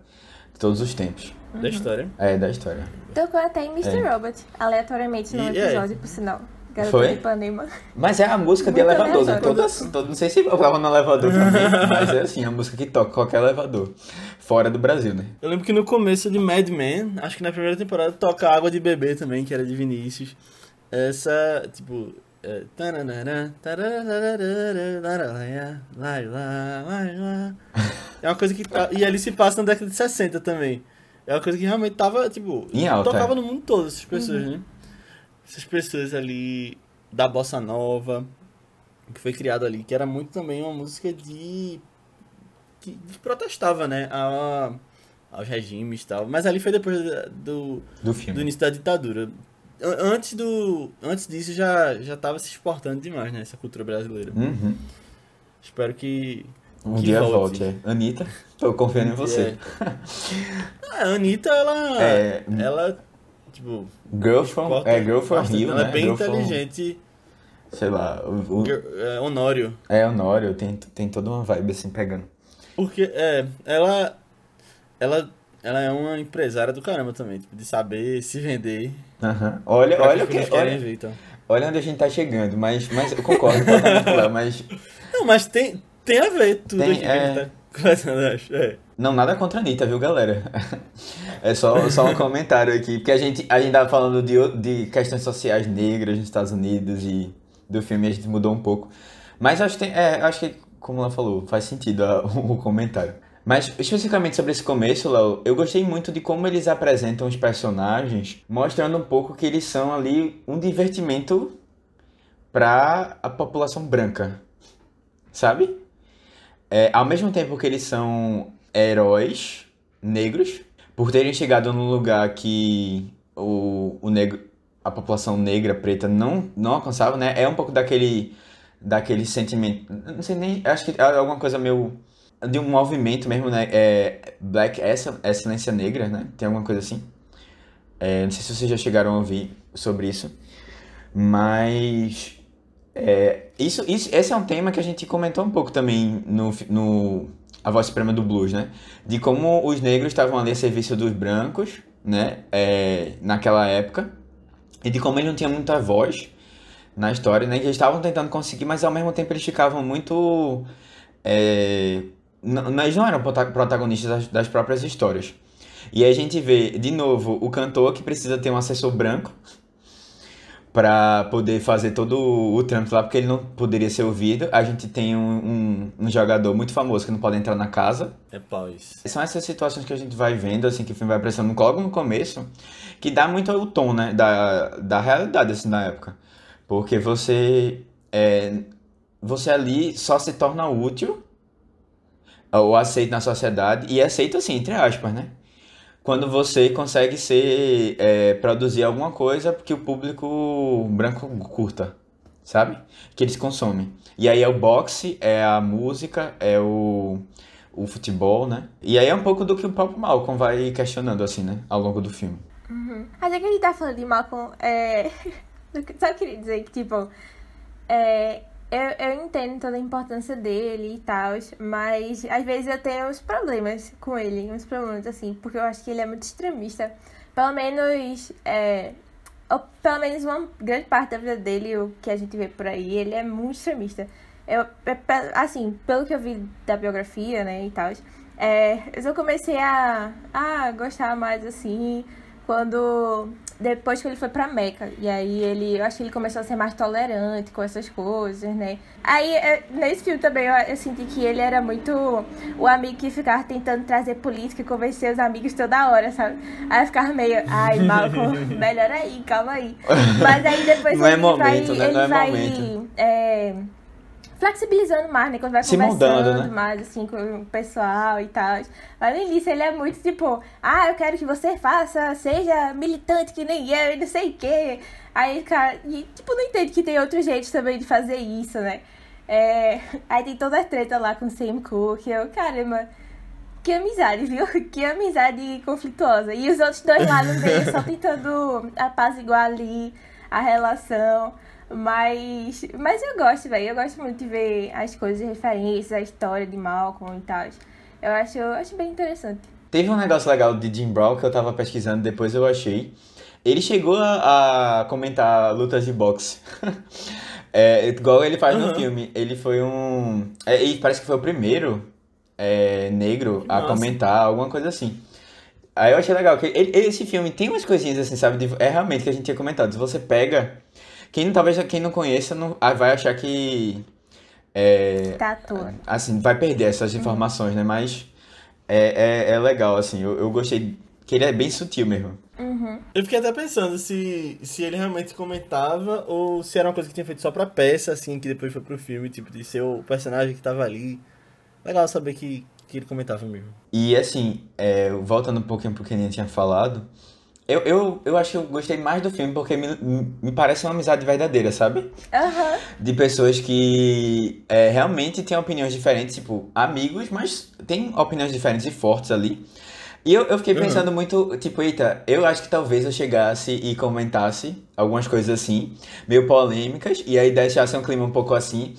de todos os tempos. Da história. É, da história. Tocou até em Mr. É. Robot, aleatoriamente é. episódio, por sinal. Garota Foi? de Ipanema. Mas é a música de Muito elevador, né? Todas, todas, não sei se eu tava no elevador também, mas é assim, a música que toca qualquer elevador. Fora do Brasil, né? Eu lembro que no começo de Mad Men, acho que na primeira temporada toca Água de Bebê também, que era de Vinícius. Essa, tipo. É, é uma coisa que. tá- E ali se passa na década de 60 também. É uma coisa que realmente tava, tipo. Em alta, Tocava é. no mundo todo, essas pessoas, né? Essas pessoas ali da Bossa Nova, que foi criado ali, que era muito também uma música de. que, que protestava, né? A, aos regimes e tal. Mas ali foi depois do, Do do início da ditadura. An- Antes, do, antes disso já, já tava se exportando demais, né? Essa cultura brasileira. Uhum. Espero que Um Que dia volte. volte, é. Anitta, tô confiando em você. É. A Anitta, ela. É. Ela. Tipo. Girl from, é, Girl from. Rio, Ela né? é bem Girl from- inteligente. sei lá, o, o- Girl- é, Honório. é Honório, tem, tem toda uma vibe assim pegando. Porque, é, ela. Ela. Ela é uma empresária do caramba também, tipo, de saber se vender. Aham. Olha, olha o que olha, ver, então. olha onde a gente tá chegando, mas, mas eu concordo com ela, mas Não, mas tem, tem a ver tudo Tem, é. a gente tá. É. Não, nada contra a Anitta, viu, galera? É só, só um comentário aqui, porque a gente, a gente tava falando de, de questões sociais negras nos Estados Unidos e do filme a gente mudou um pouco. Mas acho que, tem, é, acho que como ela falou, faz sentido a- o comentário. Mas especificamente sobre esse começo, Léo, eu gostei muito de como eles apresentam os personagens, mostrando um pouco que eles são ali um divertimento para a população branca, sabe? É, ao mesmo tempo que eles são heróis negros, por terem chegado num lugar que o, o negro, a população negra, preta, não, não alcançava, né? É um pouco daquele, daquele sentimento. Não sei nem. Acho que é alguma coisa meio. De um movimento mesmo, né? É Black Excel- Excelência Negra, né? Tem alguma coisa assim. É, não sei se vocês já chegaram a ouvir sobre isso. Mas. É, isso, isso, esse é um tema que a gente comentou um pouco também no, no A Voz Suprema do Blues, né? De como os negros estavam ali a serviço dos brancos, né? É, naquela época. E de como eles não tinham muita voz na história, né? Eles estavam tentando conseguir, mas ao mesmo tempo eles ficavam muito. É, não eram prota- protagonistas das, das próprias histórias. E aí a gente vê, de novo, o cantor que precisa ter um assessor branco para poder fazer todo o, trâmite lá, porque ele não poderia ser ouvido. A gente tem um, um, um jogador muito famoso que não pode entrar na casa. É pau isso. São essas situações que a gente vai vendo, assim, que o filme vai apresentando logo no começo, que dá muito o tom, né, da, da realidade, assim, na época. Porque você, é, você ali só se torna útil ou aceito na sociedade, e aceito, assim, entre aspas, né? Quando você consegue ser, é, produzir alguma coisa que o público branco curta, sabe? Que eles consomem. E aí é o boxe, é a música, é o, o futebol, né? E aí é um pouco do que o próprio Malcolm vai questionando, assim, né? Ao longo do filme. Até que a gente tá falando de Malcolm, é... só queria dizer que, tipo, é... eu, eu entendo toda a importância dele e tal, mas às vezes eu tenho uns problemas com ele, uns problemas assim, porque eu acho que ele é muito extremista. Pelo menos, é... ou pelo menos uma grande parte da vida dele, o que a gente vê por aí, ele é muito extremista. Eu, é assim, pelo que eu vi da biografia, né, e tal, é, eu comecei a, a gostar mais, assim, quando depois que ele foi pra Meca. E aí ele, eu acho que ele começou a ser mais tolerante com essas coisas, né? Aí é, nesse filme também eu, eu senti que ele era muito o amigo que ficava tentando trazer política e convencer os amigos toda hora, sabe? Aí eu ficava meio, ai, Malcolm, melhor aí, calma aí. Mas aí depois Não é ele momento, vai, né? ele Não é vai momento. é, flexibilizando mais, né? Quando vai Se conversando moldando, né? mais, assim, com o pessoal e tal. Mas no início ele é muito tipo, ah, eu quero que você faça, seja militante que nem eu e não sei o quê. Aí, cara, e, tipo, não entende que tem outros jeitos também de fazer isso, né? É, aí tem toda a treta lá com o Sam Cooke, eu, caramba, que amizade, viu? Que amizade conflituosa. E os outros dois lá no meio só tentando apaziguar ali a relação. Mas, mas eu gosto, velho. Eu gosto muito de ver as coisas, referências, a história de Malcolm e tal. Eu acho, eu acho bem interessante. Teve um negócio legal de Jim Brown que eu tava pesquisando, depois eu achei. Ele chegou a, a comentar lutas de boxe. É, igual ele faz no Aham. filme. Ele foi um. É, e parece que foi o primeiro é, negro a Nossa. comentar, alguma coisa assim. Aí eu achei legal que ele- esse filme tem umas coisinhas assim, sabe? de- é realmente que a gente tinha comentado. Se você pega. Quem não- talvez quem não conheça não, ah, vai achar que. É, Tá toa. assim, vai perder essas informações, né? Mas é, é, é legal, assim. Eu, eu gostei que ele é bem sutil mesmo. Eu fiquei até pensando se, se ele realmente comentava ou se era uma coisa que tinha feito só pra peça, assim, que depois foi pro filme, tipo, de ser o personagem que tava ali. Legal saber que, que ele comentava mesmo. E assim, é, voltando um pouquinho pro que a gente tinha falado, Eu, eu, eu acho que eu gostei mais do filme porque me, me parece uma amizade verdadeira, sabe? Aham. De pessoas que é, realmente têm opiniões diferentes, tipo, amigos, mas tem opiniões diferentes e fortes ali. E eu, eu fiquei Uhum. pensando muito, tipo, eita, eu acho que talvez eu chegasse e comentasse algumas coisas assim, meio polêmicas, e aí deixasse um clima um pouco assim.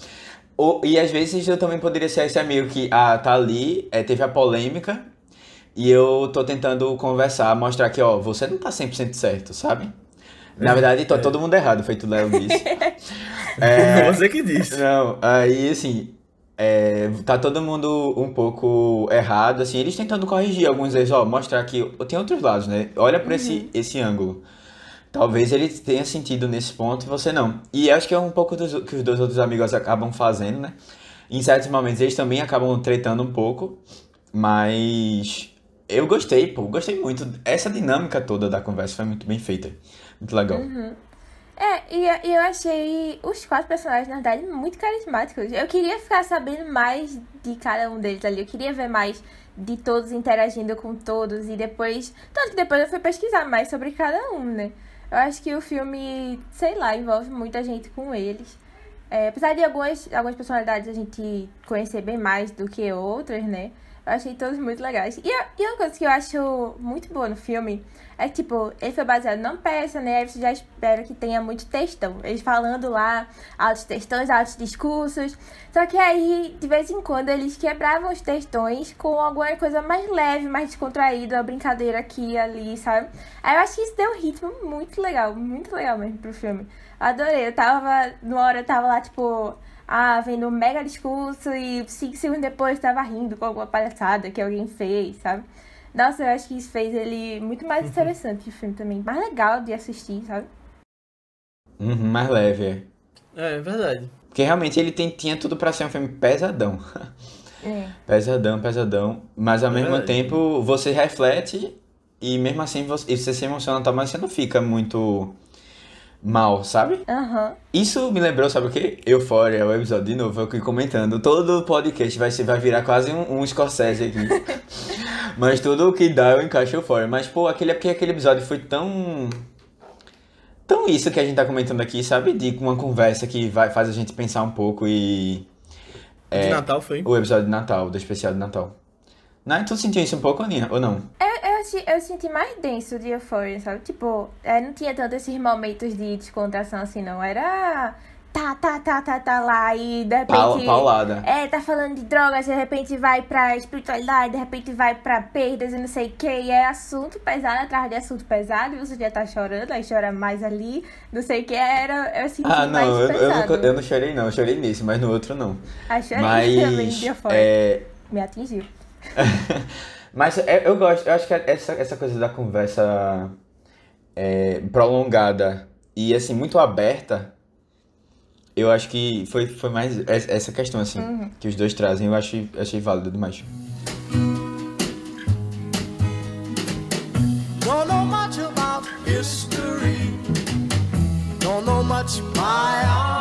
Ou, e às vezes eu também poderia ser esse amigo que, ah, tá ali, é, teve a polêmica, e eu tô tentando conversar, mostrar que, ó, você não tá 100% certo, sabe? Na verdade, tá todo mundo errado, feito o Léo disse. É, Você que disse. não, aí assim, é, tá todo mundo um pouco errado, assim, eles tentando corrigir alguns erros, ó, mostrar que tem outros lados, né? Olha pra esse, esse ângulo. Talvez ele tenha sentido nesse ponto e você não. E acho que é um pouco dos, que os dois outros amigos acabam fazendo, né? Em certos momentos eles também acabam tretando um pouco, mas eu gostei, pô, gostei muito. Essa dinâmica toda da conversa foi muito bem feita. Muito legal. É, e, e eu achei os quatro personagens, na verdade, muito carismáticos. Eu queria ficar sabendo mais de cada um deles ali. Eu queria ver mais de todos interagindo com todos. E depois. Tanto que depois eu fui pesquisar mais sobre cada um, né? Eu acho que o filme, sei lá, envolve muita gente com eles. É, apesar de algumas, algumas personalidades a gente conhecer bem mais do que outras, né? Eu achei todos muito legais. E, e uma coisa que eu acho muito boa no filme é que, tipo, ele foi baseado numa peça, né? Você já espera que tenha muito textão. Eles falando lá, altos textões, altos discursos. Só que aí, de vez em quando, eles quebravam os textões com alguma coisa mais leve, mais descontraída, uma brincadeira aqui e ali, sabe? Aí eu acho que isso deu um ritmo muito legal, muito legal mesmo pro filme. Adorei. Eu tava, numa hora eu tava lá, tipo, ah, vendo um mega discurso e cinco segundos depois tava rindo com alguma palhaçada que alguém fez, sabe? Nossa, eu acho que isso fez ele muito mais interessante o filme também. Mais legal de assistir, sabe? Uhum, mais leve, é. É, é verdade. Porque realmente ele tem, tinha tudo pra ser um filme pesadão. É. Pesadão, pesadão. Mas ao É mesmo verdade. tempo você reflete e mesmo assim você, e você se emociona, tá, mas você não fica muito mal, sabe? Aham. Isso me lembrou, sabe o quê? Euphoria, o episódio de novo, eu aqui comentando. Todo podcast vai, ser, vai virar quase um, um Scorsese aqui. Mas tudo o que dá eu encaixo Euphoria. Mas, pô, aquele, porque aquele episódio foi tão. Tão isso que a gente tá comentando aqui, sabe? De uma conversa que vai, faz a gente pensar um pouco e. De Natal foi. O episódio de Natal, do especial de Natal. Não, tu sentiu isso um pouco, Aninha? Ou não? Eu, eu, eu senti mais denso de Euphoria, sabe? Tipo, é, não tinha tanto esses momentos de descontração assim, não. Era tá, tá, tá, tá, tá lá e de repente. Paul- paulada. É, tá falando de drogas, de repente vai pra espiritualidade, de repente vai pra perdas e não sei o que. E é assunto pesado atrás de assunto pesado, e você já tá chorando, aí chora mais ali, não sei o que. Era, eu senti Ah, mais não, eu, eu, pesado. não, eu não chorei não, eu chorei nesse, mas no outro não. Chorei Mas. É, Me atingiu. Mas é- eu gosto, eu acho que essa, essa coisa da conversa é, prolongada e assim, muito aberta, eu acho que foi, foi mais es- essa questão assim que os dois trazem, eu achei, achei válido demais. Don't know much about history. Don't know much biology.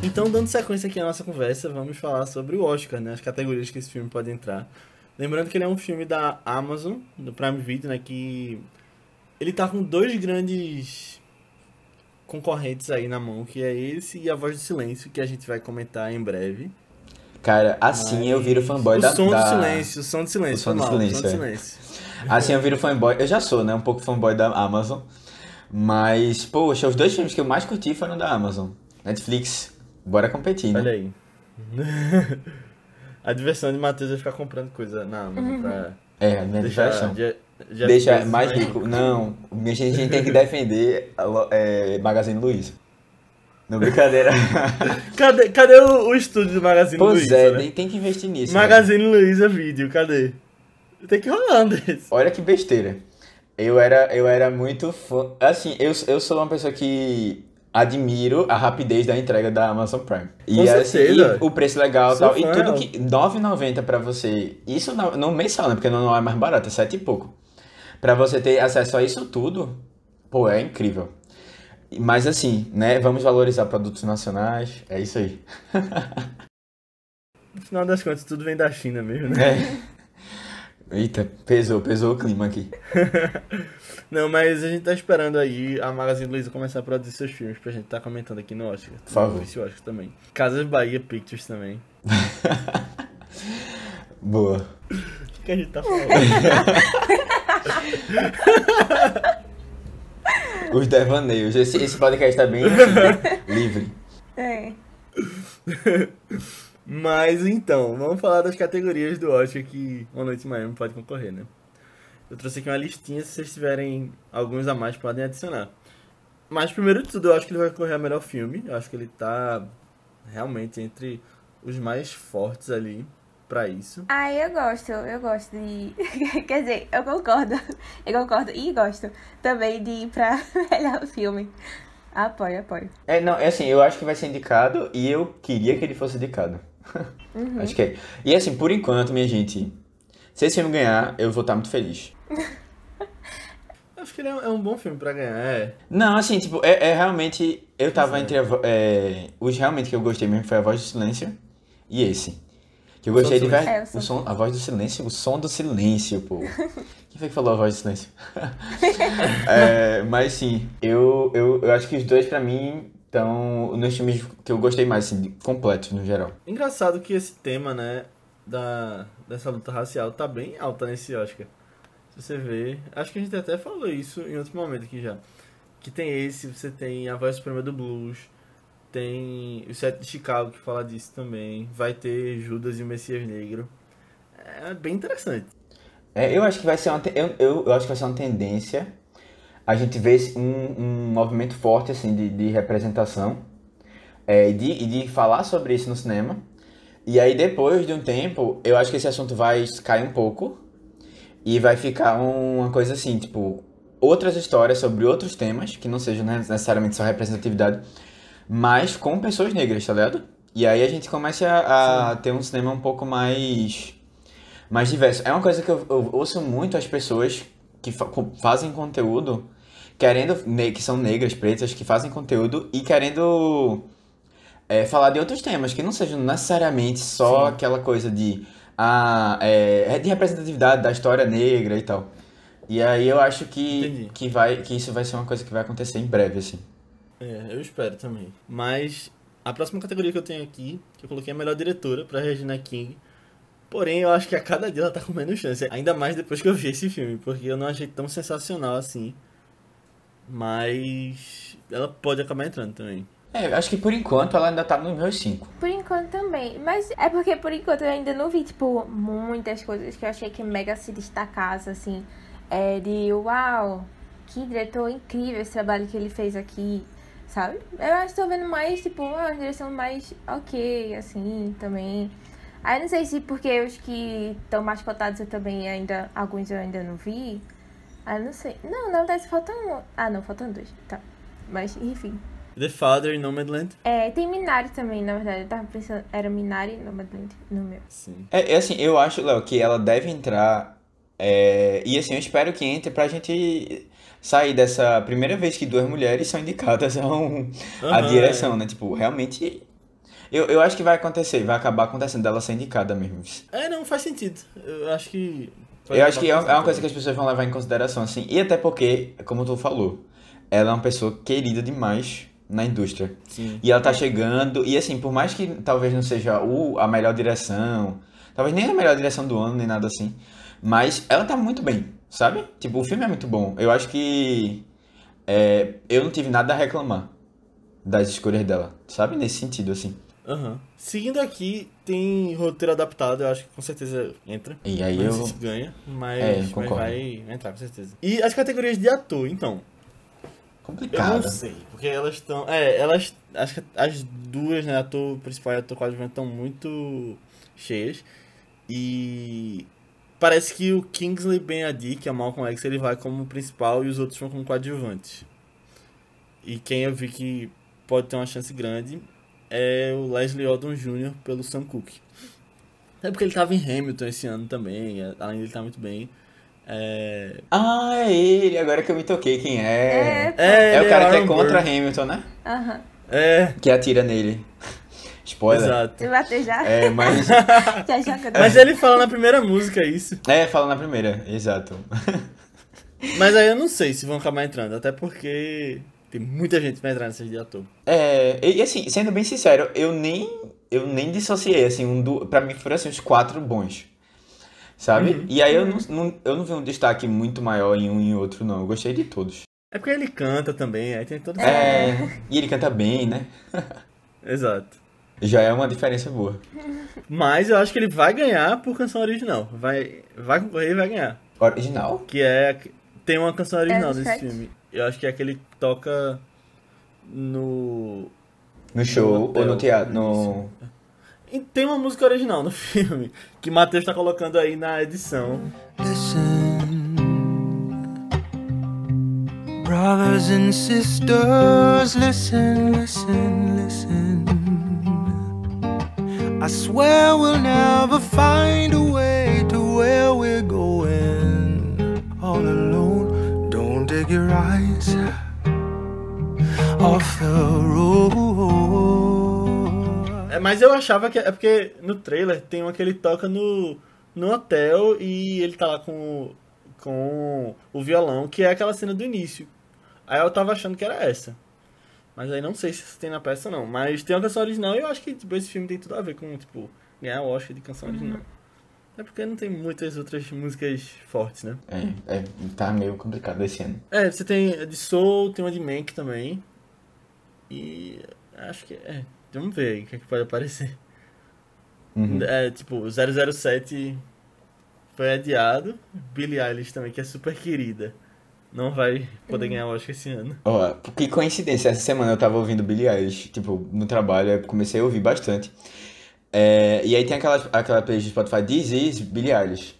Então, dando sequência aqui à nossa conversa, vamos falar sobre o Oscar, né? As categorias que esse filme pode entrar. Lembrando que ele é um filme da Amazon, do Prime Video, né? Que ele tá com dois grandes concorrentes aí na mão, que é esse e A Voz do Silêncio, que a gente vai comentar em breve. Cara, assim eu viro fanboy o da, som da... do silêncio, o som do silêncio, O som do mal, silêncio, o som do é. silêncio. Assim eu viro fanboy, eu já sou, né, um pouco fanboy da Amazon, mas, poxa, os dois filmes que eu mais curti foram da Amazon. Netflix, bora competir, né? Olha aí. a diversão de Matheus é ficar comprando coisa na Amazon pra É, a minha deixar diversão. de- de- Deixa de- mais rico. Não, a gente, a gente tem que defender a é, Magazine Luiza. Não, brincadeira. Cadê, cadê o, o estúdio do Magazine pois Luiza? é, né? tem, que investir nisso. né? Magazine Luiza Vídeo, cadê? Tem que rolar um desse. Olha que besteira. Eu era, eu era muito fã. Assim, eu, eu sou uma pessoa que admiro a rapidez da entrega da Amazon Prime. E, assim, e o preço legal e tal. E tudo que. R$ 9,90 pra você. Isso não, não mensal, né? Porque não é mais barato, é 7 e pouco. Pra você ter acesso a isso tudo, pô, é incrível. Mas assim, né? Vamos valorizar produtos nacionais. É isso aí. No final das contas, tudo vem da China mesmo, né? É. Eita, pesou, pesou o clima aqui. Não, mas a gente tá esperando aí a Magazine Luiza começar a produzir seus filmes pra gente tá comentando aqui no Oscar. Por favor. No Vice Oscar também. Casas Bahia Pictures também. Boa. O que a gente tá falando? Os devaneios. Esse, esse podcast tá bem assim, livre. É. Mas então, vamos falar das categorias do Oscar que Uma Noite em Miami pode concorrer, né? Eu trouxe aqui uma listinha, se vocês tiverem alguns a mais, podem adicionar. Mas primeiro de tudo, eu acho que ele vai concorrer a melhor filme. Eu acho que ele tá realmente entre os mais fortes ali pra isso. Ah, eu gosto, eu gosto de. Quer dizer, eu concordo. Eu concordo e gosto também de ir pra melhor filme. Apoio, apoio. É, não, é assim, eu acho que vai ser indicado e eu queria que ele fosse indicado. Acho que é. E assim, por enquanto, minha gente, se esse filme ganhar, eu vou estar muito feliz. Eu acho que ele é é um bom filme pra ganhar, é. Não, assim, tipo, é, é realmente. Eu tava entre. a é, os realmente que eu gostei mesmo foi A Voz do Silêncio e esse. Que eu O gostei de ver. É, o som, a voz do silêncio, o som do silêncio, pô. Quem foi que falou a voz do silêncio? É, mas sim, eu, eu, eu acho que os dois pra mim estão nos filmes que eu gostei mais, assim, completos no geral. Engraçado que esse tema, né, da, dessa luta racial tá bem alta nesse Oscar. Se você ver, acho que a gente até falou isso em outro momento aqui já. Que tem esse, você tem a voz suprema do blues, tem o set de Chicago que fala disso também, vai ter Judas e o Messias Negro. É bem interessante. É, eu acho que vai ser uma, eu, eu, eu acho que vai ser uma tendência a gente esse- um, um movimento forte assim de, de representação é, e de, de falar sobre isso no cinema. E aí depois de um tempo, eu acho que esse assunto vai cair um pouco e vai ficar um- uma coisa assim, tipo, outras histórias sobre outros temas, que não sejam né, necessariamente só representatividade, mas com pessoas negras, tá ligado? E aí a gente começa a, a ter um cinema um pouco mais mais diverso. É uma coisa que eu, eu ouço muito as pessoas que fa- fazem conteúdo querendo, que são negras, pretas, que fazem conteúdo e querendo é, falar de outros temas, que não sejam necessariamente só Sim. aquela coisa de, ah, é, de representatividade da história negra e tal. E aí eu acho que, Entendi. que, vai, que isso vai ser uma coisa que vai acontecer em breve, assim. É, eu espero também. Mas a próxima categoria que eu tenho aqui, que eu coloquei a melhor diretora pra Regina King. Porém, eu acho que a cada dia ela tá com menos chance. Ainda mais depois que eu vi esse filme, porque eu não achei tão sensacional assim. Mas ela pode acabar entrando também. É, eu acho que por enquanto ela ainda tá nos meus cinco. Por enquanto também. Mas é porque por enquanto eu ainda não vi, tipo, muitas coisas que eu achei que mega se destacasse, assim. É de uau, que diretor incrível esse trabalho que ele fez aqui, sabe? Eu acho que tô vendo mais, tipo, uma direção mais ok, assim, também. Aí não sei se porque os que estão mais cotados eu também ainda. Alguns eu ainda não vi. Aí não sei. Não, na verdade faltam. um. Ah, não, faltam dois. Tá. Mas, enfim. The Father e Nomadland. É, tem Minari também, na verdade. Eu tava pensando. Era Minari e Nomadland no meu. Sim. É, é assim, eu acho, Léo, que ela deve entrar. é, e assim, eu espero que entre pra gente sair dessa primeira vez que duas mulheres são indicadas a, um, a Aham, direção, né? Tipo, realmente. Eu, eu acho que vai acontecer, vai acabar acontecendo dela ser indicada mesmo. É, não faz sentido. Eu acho que. Eu acho que é é uma coisa que as pessoas vão levar em consideração, assim. E até porque, como tu falou, ela é uma pessoa querida demais na indústria. Sim. E ela tá chegando, e assim, por mais que talvez não seja o, a melhor direção, talvez nem a melhor direção do ano, nem nada assim, mas ela tá muito bem, sabe? Tipo, o filme é muito bom. Eu acho que é, eu não tive nada a reclamar das escolhas dela, sabe? Nesse sentido, assim. Aham. Seguindo aqui, tem roteiro adaptado, eu acho que com certeza entra. E aí Não eu. sei se ganha, mas, É, mas vai entrar com certeza. E as categorias de ator, então. Eu não sei, porque elas estão. É, elas. Acho que as duas, né? Ator principal e ator coadjuvante estão muito cheias. E. Parece que o Kingsley Ben-Adi, que é o Malcolm X, ele vai como principal e os outros vão como coadjuvantes. E quem eu vi que pode ter uma chance grande é o Leslie Odom Jr. pelo Sam Cooke. É porque ele tava em Hamilton esse ano também, além dele estar muito bem. É, Ah, é ele, agora que eu me toquei quem é. É, É, ele o cara que é contra Burr. Hamilton, né? Aham. É, Que atira nele. Spoiler. Exato. Bater já, É, mas. Mas ele fala na primeira música isso. É, fala na primeira, exato. Mas aí eu não sei se vão acabar entrando, até porque tem muita gente pra entrar nessas de ator. É, e assim, sendo bem sincero, eu nem, eu nem dissociei, assim, um do, pra mim foram assim, os quatro bons. Sabe? E aí eu não, não- eu não vi um destaque muito maior em um e em outro, não. Eu gostei de todos. É porque ele canta também, aí tem todo É, e ele canta bem, né? Exato. Já é uma diferença boa. Mas eu acho que ele vai ganhar por canção original. Vai, vai concorrer e vai ganhar. Original? Que é. Tem uma canção original É, desse certo. filme. Eu acho que é aquele que toca no. No show hotel, ou no teatro? No... E tem uma música original no filme. Que Matheus tá colocando aí na edição. Listen, brothers and sisters, listen, listen, listen. I swear we'll never find a way to where we're going all alone. Your eyes off the road. É, mas eu achava que. É porque no trailer tem uma que ele toca no, no hotel e ele tá lá com, com o violão, que é aquela cena do início. Aí eu tava achando que era essa. Mas aí não sei se tem na peça não. Mas tem uma canção original e eu acho que tipo, esse filme tem tudo a ver com, tipo, ganhar o Oscar de canção original. É porque não tem muitas outras músicas fortes, né? É, é, tá meio complicado esse ano. É, você tem a de Soul, tem uma de Mank também. E acho que é. Vamos ver aí o que, é que pode aparecer. Uhum. É, tipo, 007 foi adiado. Billie Eilish também, que é super querida. Não vai poder ganhar Oscar esse ano. Ó, que coincidência, essa semana eu tava ouvindo Billie Eilish, tipo, no trabalho, eu comecei a ouvir bastante. É, e aí tem aquela, aquela playlist do Spotify, This is Billie Eilish.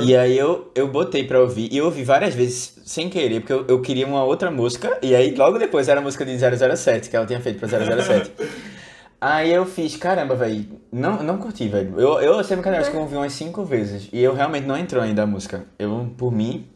E aí eu, eu botei pra ouvir, e eu ouvi várias vezes sem querer, porque eu, eu queria uma outra música, e aí logo depois era a música de 007, que ela tinha feito pra 007. Aí eu fiz, caramba, velho, não, não curti, velho. Eu, eu sei acho que eu ouvi umas cinco vezes, e eu realmente não entrou ainda a música. Eu, por mim,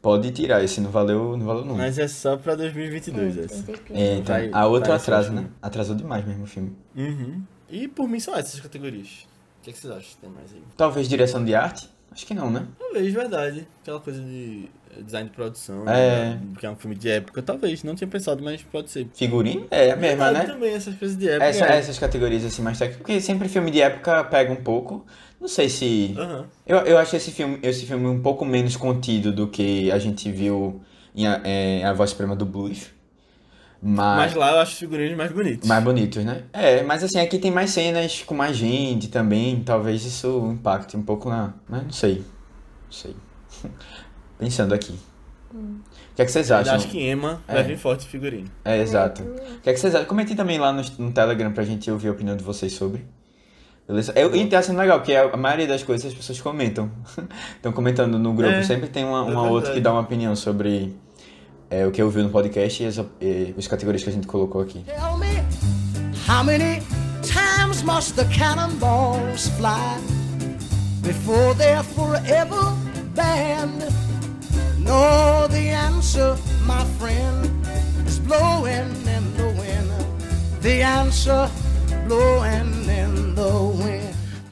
pode tirar, esse não valeu, não valeu não. Mas é só pra 2022 essa. É, então, Vai- a outra atrasa, né? Atrasou demais mesmo o filme. Uhum. E por mim são essas categorias. O que, é que vocês acham que tem mais aí? Talvez direção de arte? Acho que não, né? Talvez, verdade. Aquela coisa de design de produção, É. né? que é um filme de época, talvez. Não tinha pensado, mas pode ser. Figurino? É a mesma, Verdade né? também, essas coisas de época. Essa- é. essas categorias assim mais técnicas, porque sempre filme de época pega um pouco. Não sei se. Aham. Eu, eu acho esse filme, esse filme um pouco menos contido do que a gente viu em A, é, a Voz Suprema do Blues. Mas Mas. lá eu acho os figurinos mais bonitos. Mais bonitos, né? É, mas assim, aqui tem mais cenas com mais gente também. Talvez isso impacte um pouco na. Mas não sei. Não sei. Pensando aqui. O que é que vocês Eu acham? acho que Emma É. vai vir forte figurino. É, exato. O que é que vocês acham? Comentem também lá no, no Telegram pra gente ouvir a opinião de vocês sobre. Beleza? Eu, e tá sendo legal, porque a, maioria das coisas as pessoas comentam. Estão comentando no grupo. É, Sempre tem uma, é uma outra que dá uma opinião sobre é, o que ouviu no podcast e as, e as categorias que a gente colocou aqui. Tell me, how many times must the cannonballs fly before they're forever banned? No, the answer, my friend, is blowing in the wind. The answer, blowing in the wind.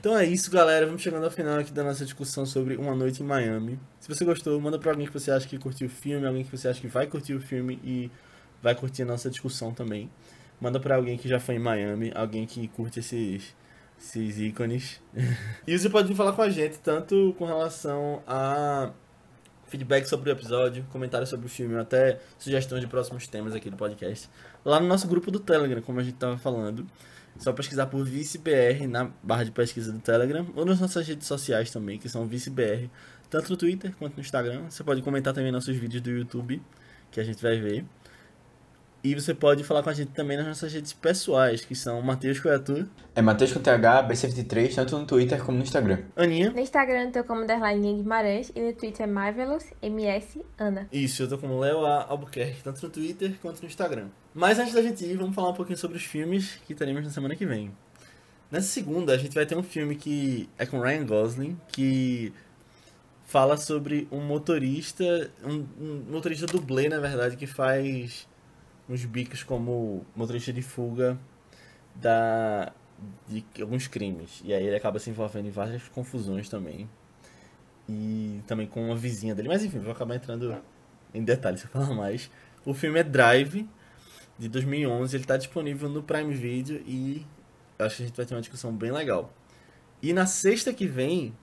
Então é isso, galera. Vamos chegando ao final aqui da nossa discussão sobre Uma Noite em Miami. Se você gostou, manda pra alguém que você acha que curtiu o filme, alguém que você acha que vai curtir o filme e vai curtir a nossa discussão também. Manda pra alguém que já foi em Miami, alguém que curte esses, esses ícones. e você pode falar com a gente, tanto com relação a feedback sobre o episódio, comentários sobre o filme, até sugestões de próximos temas aqui do podcast. Lá no nosso grupo do Telegram, como a gente tava falando. Só pesquisar por ViceBR na barra de pesquisa do Telegram ou nas nossas redes sociais também, que são ViceBR, tanto no Twitter quanto no Instagram. Você pode comentar também nossos vídeos do YouTube, que a gente vai ver. E você pode falar com a gente também nas nossas redes pessoais, que são Matheus Coiatu, É Matheus com TH, B73, tanto no Twitter como no Instagram. Aninha. No Instagram eu tô como underline Guimarães e no Twitter é Marvelous MS Ana. Isso, eu tô como Léo A. Albuquerque, tanto no Twitter quanto no Instagram. Mas antes da gente ir, vamos falar um pouquinho sobre os filmes que teremos na semana que vem. Nessa segunda, a gente vai ter um filme que é com Ryan Gosling, que fala sobre um motorista, um, um motorista dublê, na verdade, que faz uns bicos como motorista de fuga da de alguns crimes. E aí ele acaba se envolvendo em várias confusões também. E também com uma vizinha dele. Mas enfim, vou acabar entrando em detalhes se eu falar mais. O filme é Drive, de 2011. Ele está disponível no Prime Video e acho que a gente vai ter uma discussão bem legal. E na sexta que vem,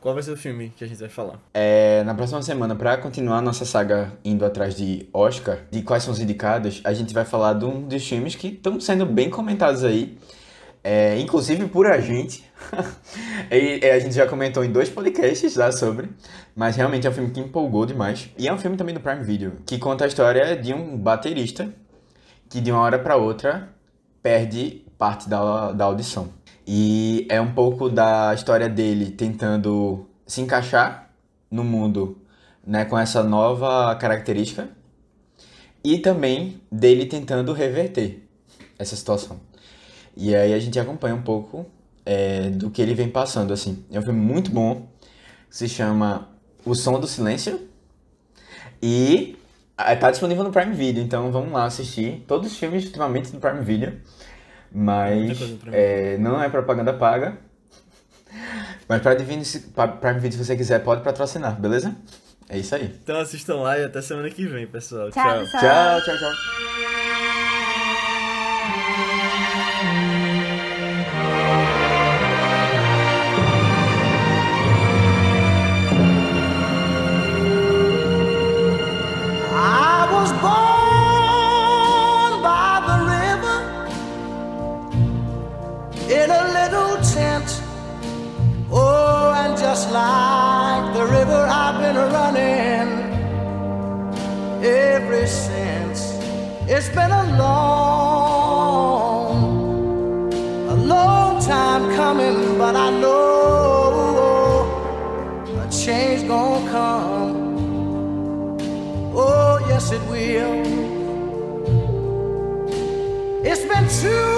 qual vai ser o filme que a gente vai falar? É, na próxima semana, pra continuar nossa saga indo atrás de Oscar, de quais são os indicados, a gente vai falar de um dos filmes que estão sendo bem comentados aí, é, inclusive por a gente. e, é, a gente já comentou em dois podcasts lá sobre, mas realmente é um filme que empolgou demais. E é um filme também do Prime Video, que conta a história de um baterista que de uma hora pra outra perde parte da, da audição. E é um pouco da história dele tentando se encaixar no mundo né, com essa nova característica e também dele tentando reverter essa situação. E aí a gente acompanha um pouco é, do que ele vem passando, assim. É um filme muito bom, se chama O Som do Silêncio e está disponível no Prime Video, então vamos lá assistir todos os filmes ultimamente do Prime Video. Mas é, não é propaganda paga. Mas para Prime Video, se você quiser, pode patrocinar, beleza? É isso aí. Então assistam lá e até semana que vem, pessoal. Tchau, Tchau. pessoal. Tchau, tchau, tchau. It's been a long, a long time coming, but I know a change gonna come. Oh, yes, it will. It's been too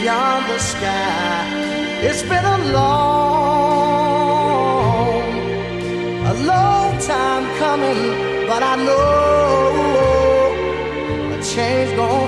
beyond the sky. It's been a long, a long time coming, but I know a change gonna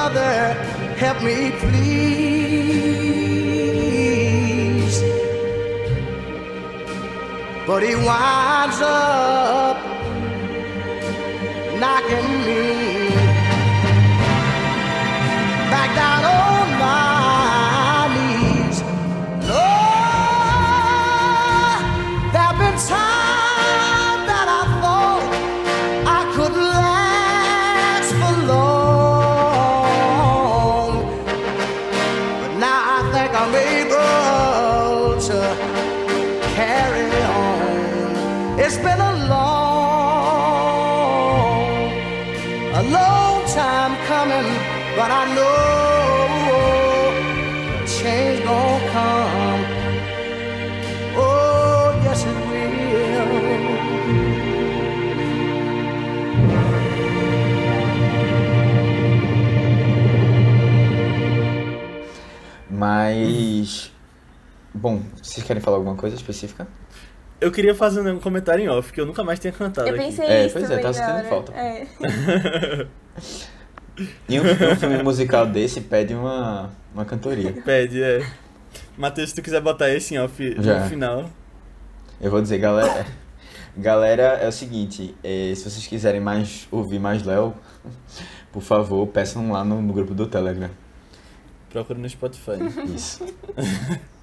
Brother, help me, please. But he winds up knocking me querem falar alguma coisa específica? Eu queria fazer um comentário em off, que eu nunca mais tinha cantado Eu aqui. pensei É, isso pois é, tá na sentindo falta. É. E um, um filme musical desse pede uma, uma cantoria. Pede, é. Matheus, se tu quiser botar esse em off Já. no final. Eu vou dizer, galera. Galera, é o seguinte, é, se vocês quiserem mais ouvir mais Léo, por favor, peçam lá no, no grupo do Telegram. Procura no Spotify. Isso.